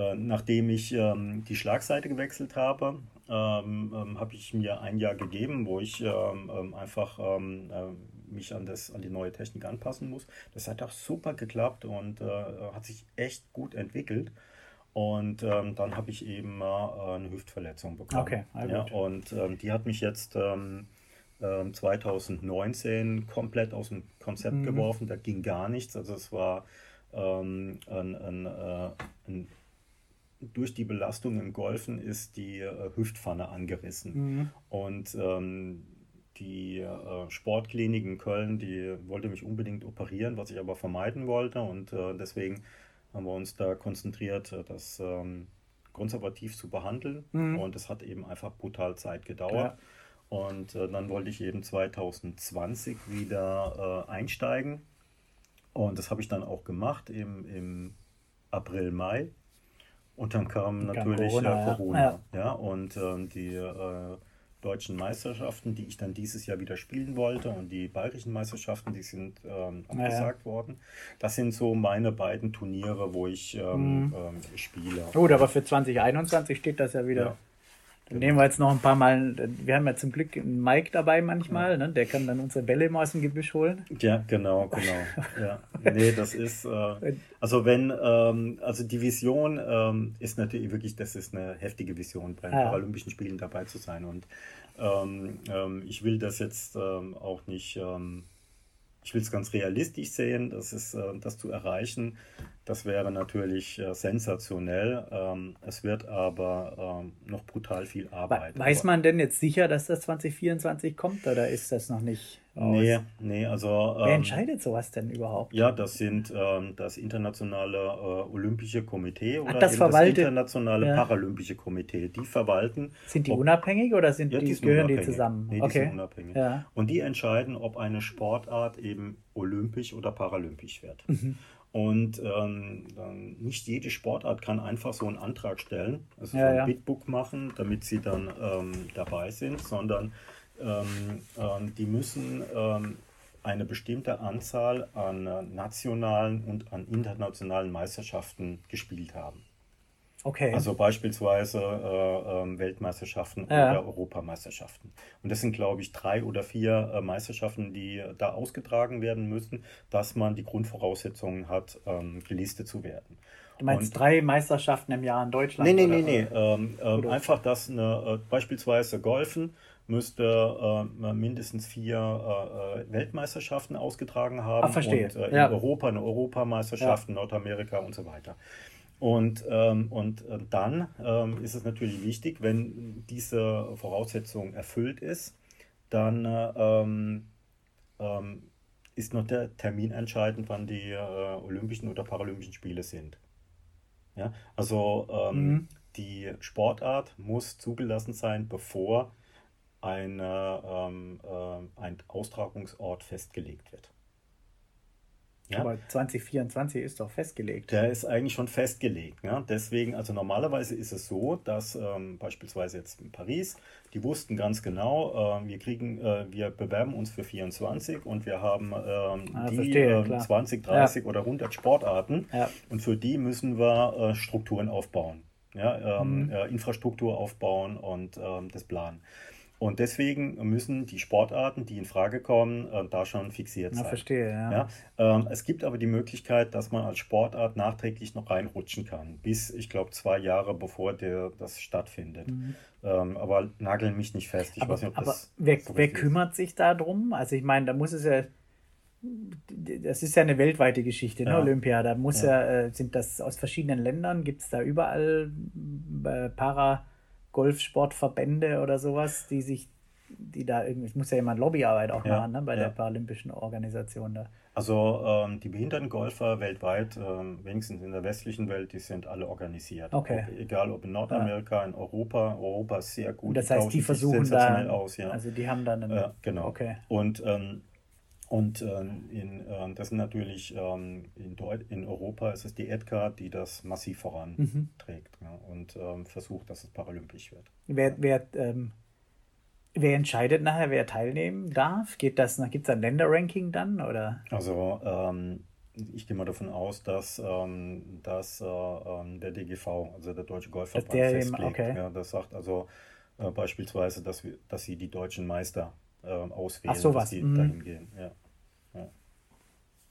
äh, nachdem ich ähm, die Schlagseite gewechselt habe, ähm, ähm, habe ich mir ein Jahr gegeben, wo ich ähm, ähm, einfach ähm, äh, mich an, das, an die neue Technik anpassen muss. Das hat auch super geklappt und äh, hat sich echt gut entwickelt. Und ähm, dann habe ich eben äh, eine Hüftverletzung bekommen. Okay, ja, und ähm, die hat mich jetzt ähm, 2019 komplett aus dem Konzept mhm. geworfen. Da ging gar nichts. Also es war ein, ein, äh, ein durch die Belastung im Golfen ist die äh, Hüftpfanne angerissen. Mhm. Und ähm, die äh, Sportklinik in Köln, die wollte mich unbedingt operieren, was ich aber vermeiden wollte. Und äh, deswegen haben wir uns da konzentriert, äh, das ähm, konservativ zu behandeln. Mhm. Und es hat eben einfach brutal Zeit gedauert. Ja. Und äh, dann wollte ich eben 2020 wieder äh, einsteigen. Und das habe ich dann auch gemacht im, im April, Mai. Und dann kam natürlich Corona. Ja, Corona ja. ja. und ähm, die äh, deutschen Meisterschaften, die ich dann dieses Jahr wieder spielen wollte und die bayerischen Meisterschaften, die sind ähm, abgesagt ja, worden. Das sind so meine beiden Turniere, wo ich ähm, mhm. Ähm, spiele. Gut, aber für 2021 steht das ja wieder nehmen wir jetzt noch ein paar Mal, wir haben ja zum Glück einen Mike dabei manchmal, ne? der kann dann unsere Bälle immer aus dem Gebüsch holen. Ja, genau, genau. (laughs) ja. Nee, das ist, äh, also wenn, ähm, also die Vision ähm, ist natürlich wirklich, das ist eine heftige Vision, bei den ja. Paralympischen Spielen dabei zu sein und ähm, ähm ich will das jetzt ähm, auch nicht ähm, ich will es ganz realistisch sehen, das ist äh, das zu erreichen. Das wäre natürlich äh, sensationell. Ähm, es wird aber ähm, noch brutal viel Arbeit. Weiß man denn jetzt sicher, dass das 2024 kommt oder ist das noch nicht? Aus? Nee, nee, also. Wer ähm, entscheidet sowas denn überhaupt? Ja, das sind ähm, das internationale äh, Olympische Komitee oder Ach, das, verwaltet, das internationale ja. Paralympische Komitee. Die verwalten. Sind die ob, unabhängig oder sind ja, die, die gehören unabhängig. die zusammen? Nee, okay. die sind unabhängig. Ja. Und die entscheiden, ob eine Sportart eben olympisch oder paralympisch wird. Mhm. Und ähm, nicht jede Sportart kann einfach so einen Antrag stellen, also ja, so ein ja. Bitbook machen, damit sie dann ähm, dabei sind, sondern ähm, ähm, die müssen ähm, eine bestimmte Anzahl an äh, nationalen und an internationalen Meisterschaften gespielt haben. Okay. Also beispielsweise äh, äh, Weltmeisterschaften ja. oder Europameisterschaften. Und das sind, glaube ich, drei oder vier äh, Meisterschaften, die da ausgetragen werden müssen, dass man die Grundvoraussetzungen hat, ähm, gelistet zu werden. Du meinst und, drei Meisterschaften im Jahr in Deutschland? Nee, nee, nee, nee. Ähm, ähm, einfach, dass eine, äh, beispielsweise Golfen müsste äh, mindestens vier äh, äh, Weltmeisterschaften ausgetragen haben. Ach, verstehe. Und äh, in ja. Europa eine Europameisterschaft, ja. Nordamerika und so weiter. Und, ähm, und äh, dann ähm, ist es natürlich wichtig, wenn diese Voraussetzung erfüllt ist, dann ähm, ähm, ist noch der Termin entscheidend, wann die äh, Olympischen oder Paralympischen Spiele sind. Ja? Also ähm, mhm. die Sportart muss zugelassen sein, bevor eine, ähm, äh, ein Austragungsort festgelegt wird. Ja? Aber 2024 ist doch festgelegt. Der ist eigentlich schon festgelegt. Ja? Deswegen, also normalerweise ist es so, dass ähm, beispielsweise jetzt in Paris, die wussten ganz genau, äh, wir kriegen, äh, wir bewerben uns für 24 und wir haben ähm, ah, die verstehe, äh, 20, 30 ja. oder 100 Sportarten ja. und für die müssen wir äh, Strukturen aufbauen. Ja, ähm, mhm. Äh, Infrastruktur aufbauen und ähm, das planen. Und deswegen müssen die Sportarten, die in Frage kommen, äh, da schon fixiert sein. Ja, verstehe, ja. ja ähm, es gibt aber die Möglichkeit, dass man als Sportart nachträglich noch reinrutschen kann, bis, ich glaube, zwei Jahre bevor der, das stattfindet. Mhm. Ähm, aber nageln mich nicht fest. Ich aber, weiß nicht, ob aber das. Wer, so wer kümmert ist. sich darum? Also, ich meine, da muss es ja. Das ist ja eine weltweite Geschichte, ne? Ja. Olympia. Da muss ja, ja äh, sind das aus verschiedenen Ländern, gibt es da überall äh, Para- Golfsportverbände oder sowas, die sich, die da irgendwie, es muss ja jemand Lobbyarbeit auch ja, machen, ne, bei ja. der paralympischen Organisation da. Also ähm, die Behindertengolfer weltweit, ähm, wenigstens in der westlichen Welt, die sind alle organisiert. Okay. Ob, egal ob in Nordamerika, ja. in Europa, Europa ist sehr gut. Und das heißt, die versuchen da, aus, ja. also die haben dann, einen, äh, genau. Okay. Und ähm, Und äh, in, äh, das sind natürlich ähm, in, in Europa ist es die Edgar, die das massiv voranträgt mhm. ja, und ähm, versucht, dass es paralympisch wird. Wer, wer, ähm, wer entscheidet nachher, wer teilnehmen darf? Geht das, gibt es ein Länderranking dann? Oder? Also ähm, ich gehe mal davon aus, dass, ähm, dass äh, ähm, der DGV, also der Deutsche Golfverband, festlegt. Okay. Ja, das sagt also äh, beispielsweise, dass, wir, dass sie die deutschen Meister äh, auswählen, Ach, sowas. dass die mhm. dahin gehen. Ja. ja.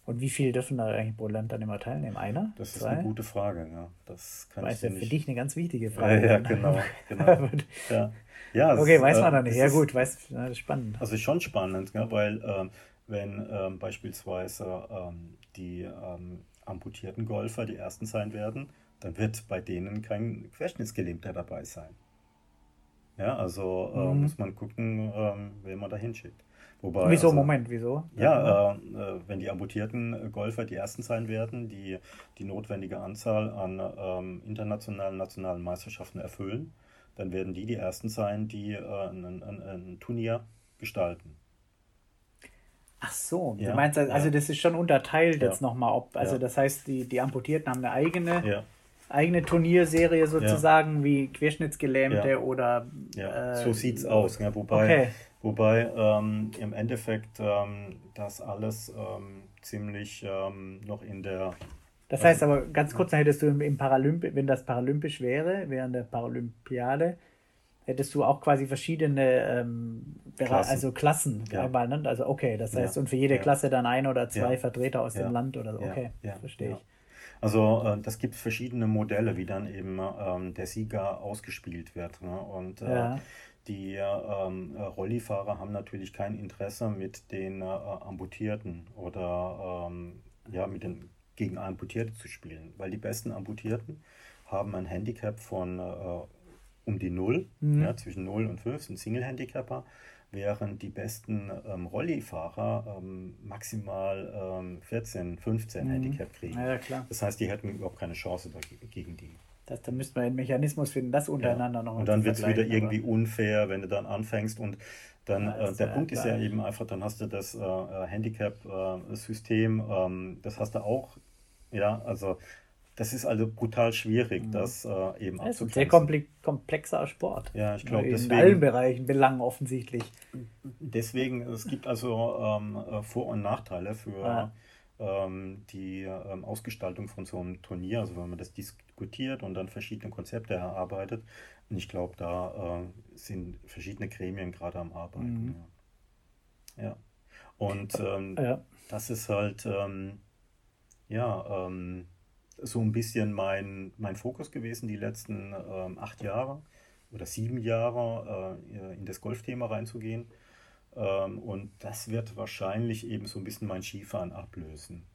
Und wie viele dürfen da eigentlich pro Land dann immer teilnehmen? Einer? Das ist eine gute Frage, ja. Das kann weiß ja für dich eine ganz wichtige Frage. Ja, ja genau. (laughs) genau. ja. Ja, okay, ist, weiß man äh, dann nicht. Ja, gut, weiß, das ist spannend. Also schon spannend, ja, weil ähm, wenn ähm, beispielsweise ähm, die ähm, amputierten Golfer die ersten sein werden, dann wird bei denen kein Querschnittsgelähmter dabei sein. Ja, also äh, mhm. muss man gucken, ähm, wen man da hinschickt. Wobei, wieso, also, Moment, wieso? Ja, äh, äh, wenn die amputierten Golfer die ersten sein werden, die die notwendige Anzahl an ähm, internationalen, nationalen Meisterschaften erfüllen, dann werden die die ersten sein, die äh, ein, ein, ein, Turnier gestalten. Ach so, ja, du meinst, also, ja. das ist schon unterteilt ja. jetzt nochmal, ob, also das heißt, die, die Amputierten haben eine eigene eigene Turnierserie sozusagen, ja. wie Querschnittsgelähmte ja. oder. Ja, äh, so sieht's aus. Ja, wobei okay. Wobei ähm, im Endeffekt ähm, das alles ähm, ziemlich ähm, noch in der. Das heißt aber, ganz kurz, dann hättest du im, im Paralymp wenn das paralympisch wäre, während der Paralympiade, hättest du auch quasi verschiedene ähm, Klassen. also Klassen ja. Ne? Also okay, das heißt, und für jede Klasse dann ein oder zwei Vertreter aus dem Land oder so. Okay, verstehe ich. Also äh, das gibt verschiedene Modelle, wie dann eben ähm, der Sieger ausgespielt wird. Ne? Und äh, ja. Die ähm, Rollifahrer haben natürlich kein Interesse mit den äh, Amputierten oder ähm, ja, mit den gegen Amputierte zu spielen, weil die besten Amputierten haben ein Handicap von äh, um die Null, mhm. ja, zwischen 0 und 5 sind Single-Handicapper während die besten ähm, Rollifahrer ähm, maximal ähm, 14, 15 mhm. Handicap kriegen. Ja. Das heißt, die hätten überhaupt keine Chance gegen die. Das, da müsste man einen Mechanismus finden, das untereinander ja. noch Und dann wird es wieder irgendwie unfair, wenn du dann anfängst und dann, ja, äh, der ja Punkt ist ja eben einfach, dann hast du das äh, äh Handicap-System, äh, ähm, das hast du auch, ja, also das ist also brutal schwierig, mhm. das äh, eben das ist ein sehr komplexer Sport. Ja, ich glaube. In allen Bereichen Belangen offensichtlich. Deswegen, es gibt also ähm, äh, Vor- und Nachteile für ah. die ähm, Ausgestaltung von so einem Turnier, also wenn man das diskutiert und dann verschiedene Konzepte erarbeitet. Und ich glaube, da äh, sind verschiedene Gremien gerade am Arbeiten. Mhm. Ja. ja. Und ähm, ja. das ist halt, ähm, ja, ähm, so ein bisschen mein, mein Fokus gewesen die letzten ähm, acht Jahre oder sieben Jahre äh, in das Golfthema reinzugehen. Ähm, und das wird wahrscheinlich eben so ein bisschen mein Skifahren ablösen.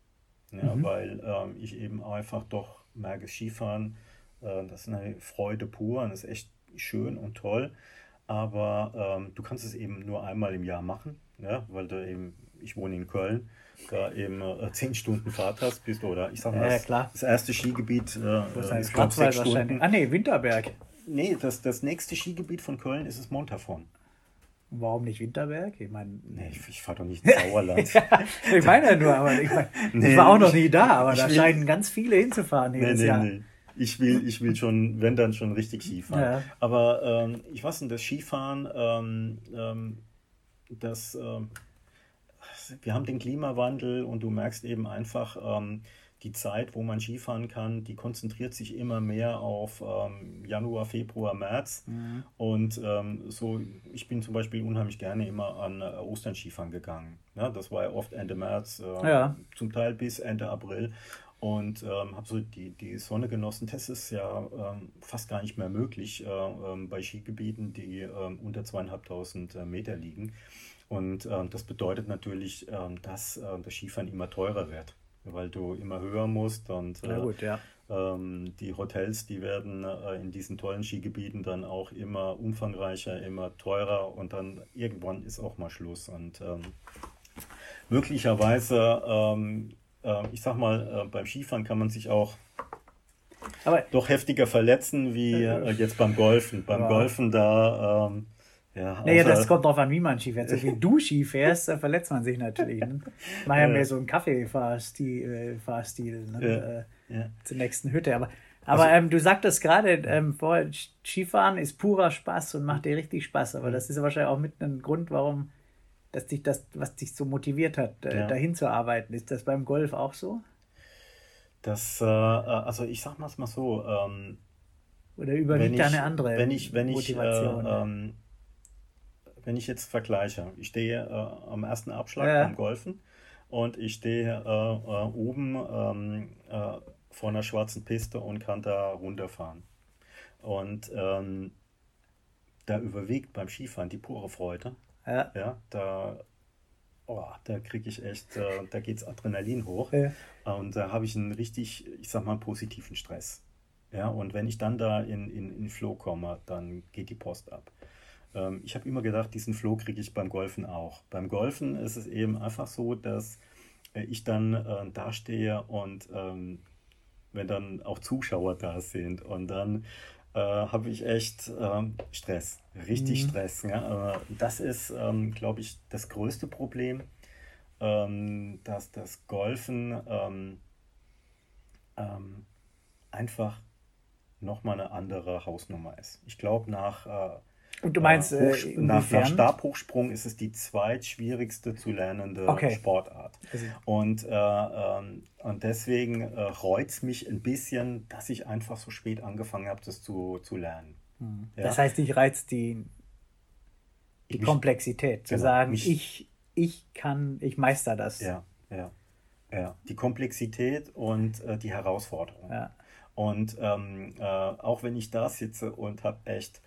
Ja, mhm. Weil ähm, ich eben einfach doch merke, Skifahren, äh, das ist eine Freude pur und ist echt schön und toll. Aber ähm, du kannst es eben nur einmal im Jahr machen, ja, weil du eben, ich wohne in Köln, da eben äh, zehn Stunden Fahrt hast, bist du, oder ich sag mal, ja, klar. das erste Skigebiet äh, ist, glaube sechs Stunden. Ah nee, Winterberg. Nee, das, das nächste Skigebiet von Köln ist es Montafon. Warum nicht Winterberg? Ich meine. Nee, ich, ich fahre doch nicht (laughs) ins Sauerland. ja, ich meine ja nur, aber ich, mein, nee, ich war auch noch nie da, aber da will, scheinen ganz viele hinzufahren jedes nee, Jahr. Nee. Ich will, ich will schon, wenn dann schon richtig Skifahren. Ja. Aber ähm, ich weiß nicht, das Skifahren, ähm, ähm, das, ähm, wir haben den Klimawandel und du merkst eben einfach, ähm, die Zeit, wo man Skifahren kann, die konzentriert sich immer mehr auf ähm, Januar, Februar, März. Mhm. Und ähm, so, ich bin zum Beispiel unheimlich gerne immer an äh, Ostern Skifahren gegangen. Ja, das war ja oft Ende März, äh, ja. zum Teil bis Ende April. Und ähm, habe so die, die Sonne genossen. Das ist ja ähm, fast gar nicht mehr möglich äh, ähm, bei Skigebieten, die ähm, unter zweieinhalbtausend äh, Meter liegen. Und das bedeutet natürlich, dass äh, das Skifahren immer teurer wird, weil du immer höher musst und äh, gut, ja. ähm, die Hotels, die werden äh, in diesen tollen Skigebieten dann auch immer umfangreicher, immer teurer und dann irgendwann ist auch mal Schluss. Und ähm, möglicherweise, ähm, äh, ich sag mal, beim Skifahren kann man sich auch aber doch heftiger verletzen wie jetzt beim Golfen. Beim wow. Golfen da ähm, Ja, naja, das kommt drauf an, wie man Ski fährt. So wie du Ski fährst, dann verletzt man sich natürlich. Ne? Mach ja mehr so einen Kaffeefahrstil, Fahrstil, ne? ja, ja. zur nächsten Hütte. Aber, aber also, ähm, du sagtest gerade, ähm, vorher, Skifahren ist purer Spaß und macht dir richtig Spaß. Aber das ist wahrscheinlich auch mit einem Grund, warum dass dich das, was dich so motiviert hat, äh, ja. dahin zu arbeiten. Ist das beim Golf auch so? Das, äh, also ich sag mal es mal so. Ähm, Oder überwiegt da eine andere wenn ich, wenn Motivation? Ich, äh, ähm, wenn ich jetzt vergleiche, ich stehe äh, am ersten Abschlag ja. beim Golfen und ich stehe äh, äh, oben ähm, vor einer schwarzen Piste und kann da runterfahren. Und ähm, da überwiegt beim Skifahren die pure Freude. Ja. ja da oh, da kriege ich echt, äh, da geht's Adrenalin hoch. Ja. Und da habe ich einen richtig, ich sag mal, positiven Stress. Ja, und wenn ich dann da in, in, in Flow komme, dann geht die Post ab. Ähm, ich habe immer gedacht, diesen Flow kriege ich beim Golfen auch. Beim Golfen ist es eben einfach so, dass äh, ich dann äh, dastehe und ähm, wenn dann auch Zuschauer da sind und dann äh, habe ich echt ähm, Stress, richtig mhm. Stress. Ja? das ist, ähm, glaube ich, das größte Problem, ähm, dass das Golfen ähm, ähm, einfach nochmal eine andere Hausnummer ist. Ich glaube, nach äh, und du meinst, äh, äh nach, nach Stabhochsprung ist es die zweitschwierigste zu lernende okay. Sportart. Also. Und, äh, ähm, und deswegen äh, reut es mich ein bisschen, dass ich einfach so spät angefangen habe, das zu, zu lernen. Mhm. Ja? Das heißt, dich reizt die, die mich, Komplexität, zu genau, sagen, mich, ich, ich kann, ich meister das. Ja, ja. ja. Die Komplexität und äh, die Herausforderung. Ja. Und ähm, äh, auch wenn ich da sitze und habe echt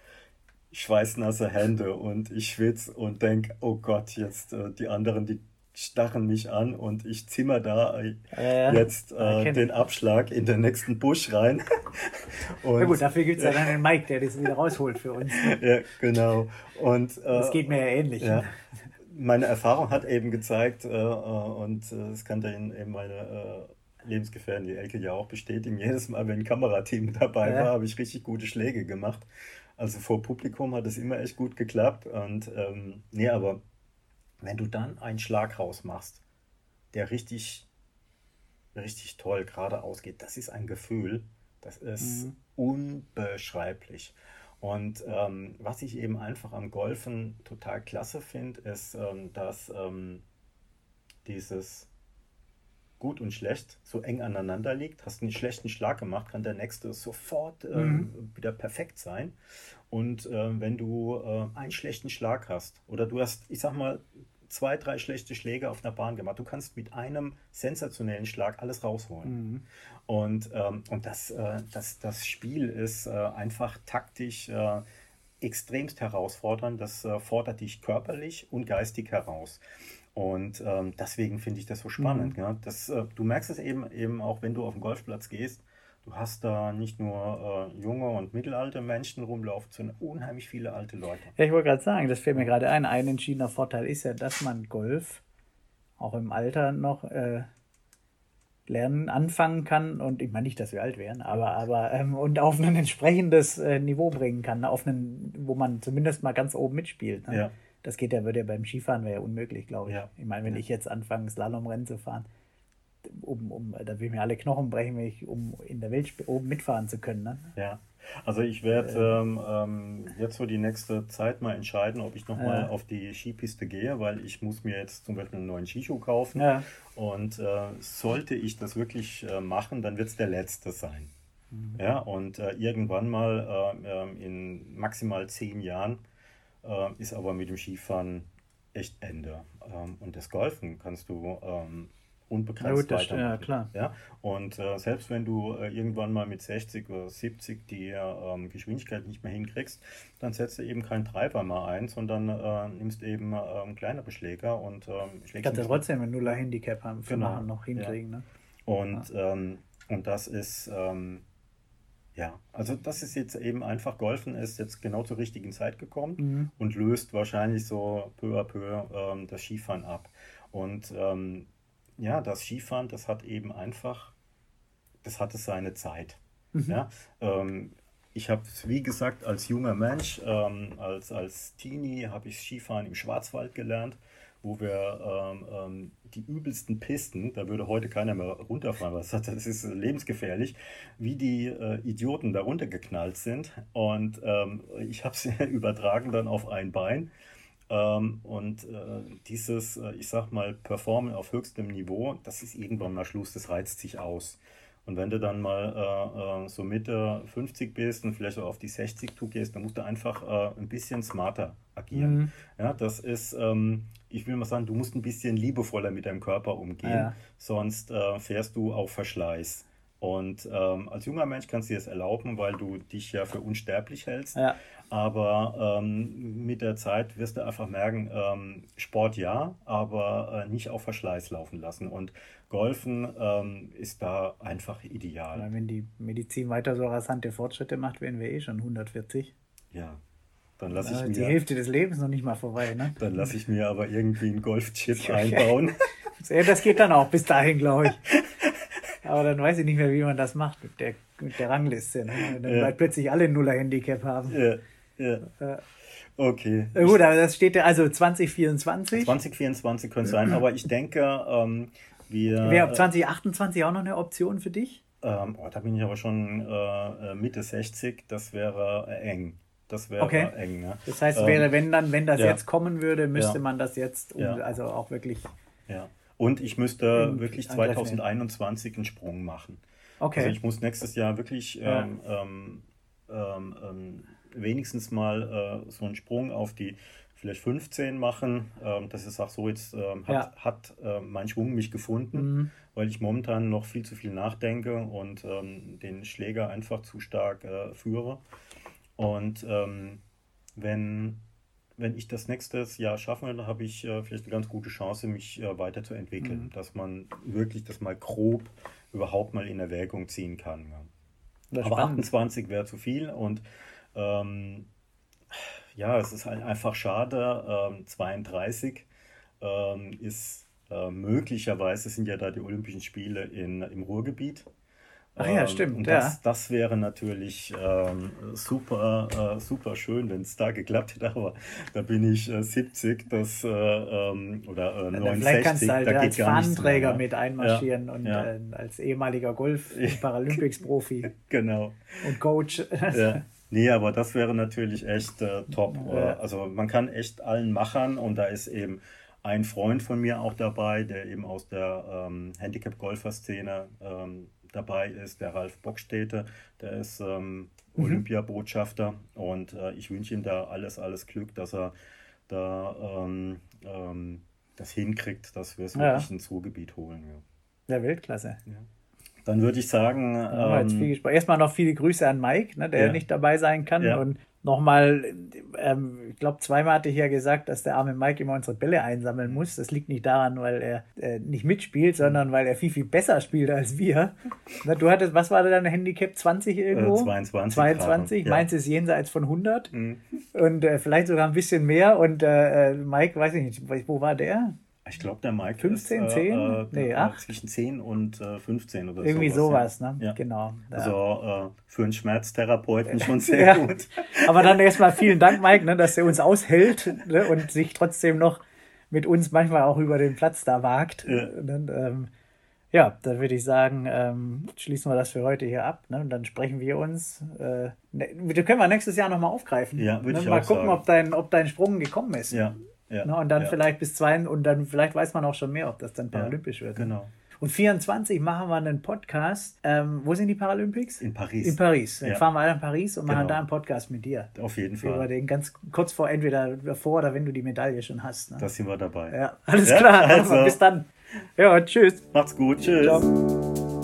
schweißnasse Hände und ich schwitze und denke, oh Gott, jetzt äh, die anderen, die starren mich an und ich zimmer da äh, ja, jetzt äh, den Abschlag in den nächsten Busch rein. (laughs) und, ja gut, dafür gibt es ja (laughs) dann einen Mike, der das wieder rausholt für uns. ja, genau. Und, äh, das geht mir ja ähnlich. Ja, meine Erfahrung hat eben gezeigt, äh, äh, und das kann dann eben meine Lebensgefährtin, die Elke, ja auch bestätigen, jedes Mal, wenn ein Kamerateam dabei war, habe ich richtig gute Schläge gemacht. Also vor Publikum hat es immer echt gut geklappt. Und ähm, nee, aber wenn du dann einen Schlag rausmachst, der richtig, richtig toll geradeaus geht, das ist ein Gefühl, das ist mhm. unbeschreiblich. Und ähm, was ich eben einfach am Golfen total klasse finde, ist, ähm, dass ähm, dieses gut und schlecht so eng aneinander liegt, hast einen schlechten Schlag gemacht, kann der nächste sofort äh, mhm. wieder perfekt sein. Und äh, wenn du äh, einen schlechten Schlag hast oder du hast, ich sag mal, zwei, drei schlechte Schläge auf einer Bahn gemacht, du kannst mit einem sensationellen Schlag alles rausholen. Mhm. Und, ähm, und das, äh, das, das Spiel ist äh, einfach taktisch äh, extremst herausfordernd. Das fordert dich körperlich und geistig heraus. Und ähm, deswegen finde ich das so spannend. Mhm. Ja? Das, äh, du merkst es eben, eben auch, wenn du auf den Golfplatz gehst. Du hast da nicht nur äh, junge und mittelalte Menschen rumlaufen, sondern unheimlich viele alte Leute. Ja, ich wollte gerade sagen, das fällt mir gerade ein. Ein entschiedener Vorteil ist ja, dass man Golf auch im Alter noch äh, lernen, anfangen kann. Und ich meine nicht, dass wir alt wären, aber, aber ähm, und auf ein entsprechendes äh, Niveau bringen kann, auf einen, wo man zumindest mal ganz oben mitspielt. Ne? Ja. Das geht ja, würde ja beim Skifahren wäre ja unmöglich, glaube ich. Ja. Ich meine, wenn ja. ich jetzt anfange, Slalomrennen zu fahren, um, um, da will mir alle Knochen brechen, ich, um in der Welt oben mitfahren zu können. Ne? Ja. Also ich werde äh, ähm, ähm, jetzt so die nächste Zeit mal entscheiden, ob ich nochmal äh, auf die Skipiste gehe, weil ich muss mir jetzt zum Beispiel einen neuen Skischuh kaufen. Ja. Und äh, sollte ich das wirklich äh, machen, dann wird es der letzte sein. Mhm. Ja, und äh, irgendwann mal äh, ähm, in maximal zehn Jahren äh, ist aber mit dem Skifahren echt Ende. Ähm, und das Golfen kannst du ähm, unbegrenzt ja, weitermachen. Ja, klar. Ja? Und äh, selbst wenn du äh, irgendwann mal mit 60 oder 70 die ähm, Geschwindigkeit nicht mehr hinkriegst, dann setzt du eben keinen Treiber mehr ein, sondern äh, nimmst eben ähm, kleinere Schläger und ähm, schlägst. Kannst du trotzdem ein Nuller-Handicap haben für genau. noch hinkriegen. Ja. Ne? Und, ja. Ähm, und das ist ähm, ja, also das ist jetzt eben einfach, Golfen ist jetzt genau zur richtigen Zeit gekommen mhm. und löst wahrscheinlich so peu à peu ähm, das Skifahren ab. Und ähm, ja, das Skifahren, das hat eben einfach, das hatte seine Zeit. Mhm. Ja, ähm, ich habe es, wie gesagt, als junger Mensch, ähm, als, als Teenie habe ich Skifahren im Schwarzwald gelernt, wo wir ähm, ähm, die übelsten Pisten, da würde heute keiner mehr runterfahren, was das ist lebensgefährlich, wie die äh, Idioten da runtergeknallt sind. Und ähm, ich habe es (laughs) übertragen dann auf ein Bein. Ähm, und äh, dieses, äh, ich sag mal, Performen auf höchstem Niveau, das ist irgendwann mal Schluss, das reizt sich aus. Und wenn du dann mal äh, äh so Mitte 50 bist und vielleicht auch auf die 60 zu gehst, dann musst du einfach äh, ein bisschen smarter agieren. Mhm. Ja, das ist, ähm, ich will mal sagen, du musst ein bisschen liebevoller mit deinem Körper umgehen, ja. sonst äh, fährst du auf Verschleiß. Und ähm, als junger Mensch kannst du dir das erlauben, weil du dich ja für unsterblich hältst. Ja. Aber ähm, mit der Zeit wirst du einfach merken, ähm, Sport ja, aber äh, nicht auf Verschleiß laufen lassen. Und Golfen ähm, ist da einfach ideal. Ja, wenn die Medizin weiter so rasante Fortschritte macht, wären wir eh schon 140. Ja. Dann lasse ich mir. Die Hälfte des Lebens noch nicht mal vorbei, ne? Dann lasse ich mir aber irgendwie einen Golfchip (laughs) einbauen. (laughs) Ja, das geht dann auch bis dahin, glaube ich. Aber dann weiß ich nicht mehr, wie man das macht mit der, mit der Rangliste. Ne? Dann ja. plötzlich alle Nuller-Handicap haben. Ja, ja. ja. Okay. Gut, aber das steht ja also 2024. 2024 könnte sein, aber ich denke, ähm, wir. Wäre 2028 auch noch eine Option für dich? Ähm, oh, da bin ich aber schon äh, Mitte 60, das wäre äh, eng. Das wäre okay. eng. Ne? Das heißt, wäre, ähm, wenn dann, wenn das ja. jetzt kommen würde, müsste ja. man das jetzt, um, also auch wirklich. Ja. Und ich müsste wirklich 2021 einen Sprung machen. Okay. Also ich muss nächstes Jahr wirklich ja. ähm, ähm, ähm, ähm wenigstens mal äh, so einen Sprung auf die vielleicht 15 machen. Ähm, das ist auch so, jetzt ähm, hat, ja. hat äh, mein Schwung mich gefunden, mhm. weil ich momentan noch viel zu viel nachdenke und den Schläger einfach zu stark äh, führe. Und wenn wenn ich das nächstes Jahr schaffe, dann habe ich äh, vielleicht eine ganz gute Chance, mich äh, weiterzuentwickeln, mhm. dass man wirklich das mal grob überhaupt mal in Erwägung ziehen kann. Ja. Aber spannend. 28 wäre zu viel und ähm, ja, es ist halt einfach schade. Ähm, 32 ähm, ist äh, möglicherweise sind ja da die Olympischen Spiele in, im Ruhrgebiet. Ach ja, ähm, stimmt. Und ja. das, das wäre natürlich ähm, super, äh, super schön, wenn es da geklappt hätte. Aber da bin ich äh, 70 das, äh, ähm, oder äh, 69. Vielleicht kannst du halt da als Fahnenträger mit einmarschieren ja, und ja. Äh, als ehemaliger Golf-Paralympics-Profi. (laughs) (laughs) genau. Und Coach. ja. Nee, aber das wäre natürlich echt äh, top. Ja. Also man kann echt allen machen und da ist eben ein Freund von mir auch dabei, der eben aus der ähm, Handicap-Golfer-Szene ähm, dabei ist, der Ralf Bockstädte, der ist ähm, mhm. Olympiabotschafter und äh, ich wünsche ihm da alles, alles Glück, dass er da ähm, ähm, das hinkriegt, dass wir es ja. wirklich ins Ruhrgebiet holen. Ja, ja Weltklasse. Ja. Dann würde ich sagen. Ähm, Erstmal noch viele Grüße an Mike, ne, der nicht dabei sein kann. Und nochmal, ähm, ich glaube, zweimal hatte ich ja gesagt, dass der arme Mike immer unsere Bälle einsammeln muss. Das liegt nicht daran, weil er äh, nicht mitspielt, sondern weil er viel, viel besser spielt als wir. Na, du hattest, was war dein Handicap? 20 irgendwo? Äh, 22. 22. Ja. Meins ist jenseits von 100. Mhm. Und äh, vielleicht sogar ein bisschen mehr. Und äh, äh, Mike, weiß ich nicht, wo war der? Ich glaube, der Mike 15, ist, 10? Äh, nee, 8? zwischen 10 und äh, 15 oder so. Irgendwie sowas, ja. ne? Ja. Genau. Ja. Also äh, für einen Schmerztherapeuten schon (laughs) sehr ja. gut. Aber dann erstmal vielen Dank, Mike, ne, dass er uns aushält ne, und sich trotzdem noch mit uns manchmal auch über den Platz da wagt. Ja, und, ähm, ja dann würde ich sagen, ähm, schließen wir das für heute hier ab. Ne? Und dann sprechen wir uns. Äh, ne, können wir nächstes Jahr nochmal aufgreifen. Ja, würde ne? ich Mal gucken, sagen. ob dein, ob dein Sprung gekommen ist. Ja. Ja, ne, und dann ja. vielleicht bis zwei und dann vielleicht weiß man auch schon mehr, ob das dann paralympisch ja, wird. Genau. Und 24 machen wir einen Podcast. Ähm, wo sind die Paralympics? In Paris. In Paris. Dann fahren wir alle in Paris und genau. machen da einen Podcast mit dir. Auf jeden Fall. Über den ganz kurz vor, entweder davor oder wenn du die Medaille schon hast. Ne? Da sind wir dabei. Ja, alles klar. (laughs) Also. Bis dann. Ja, tschüss. Macht's gut. Tschüss. Ciao.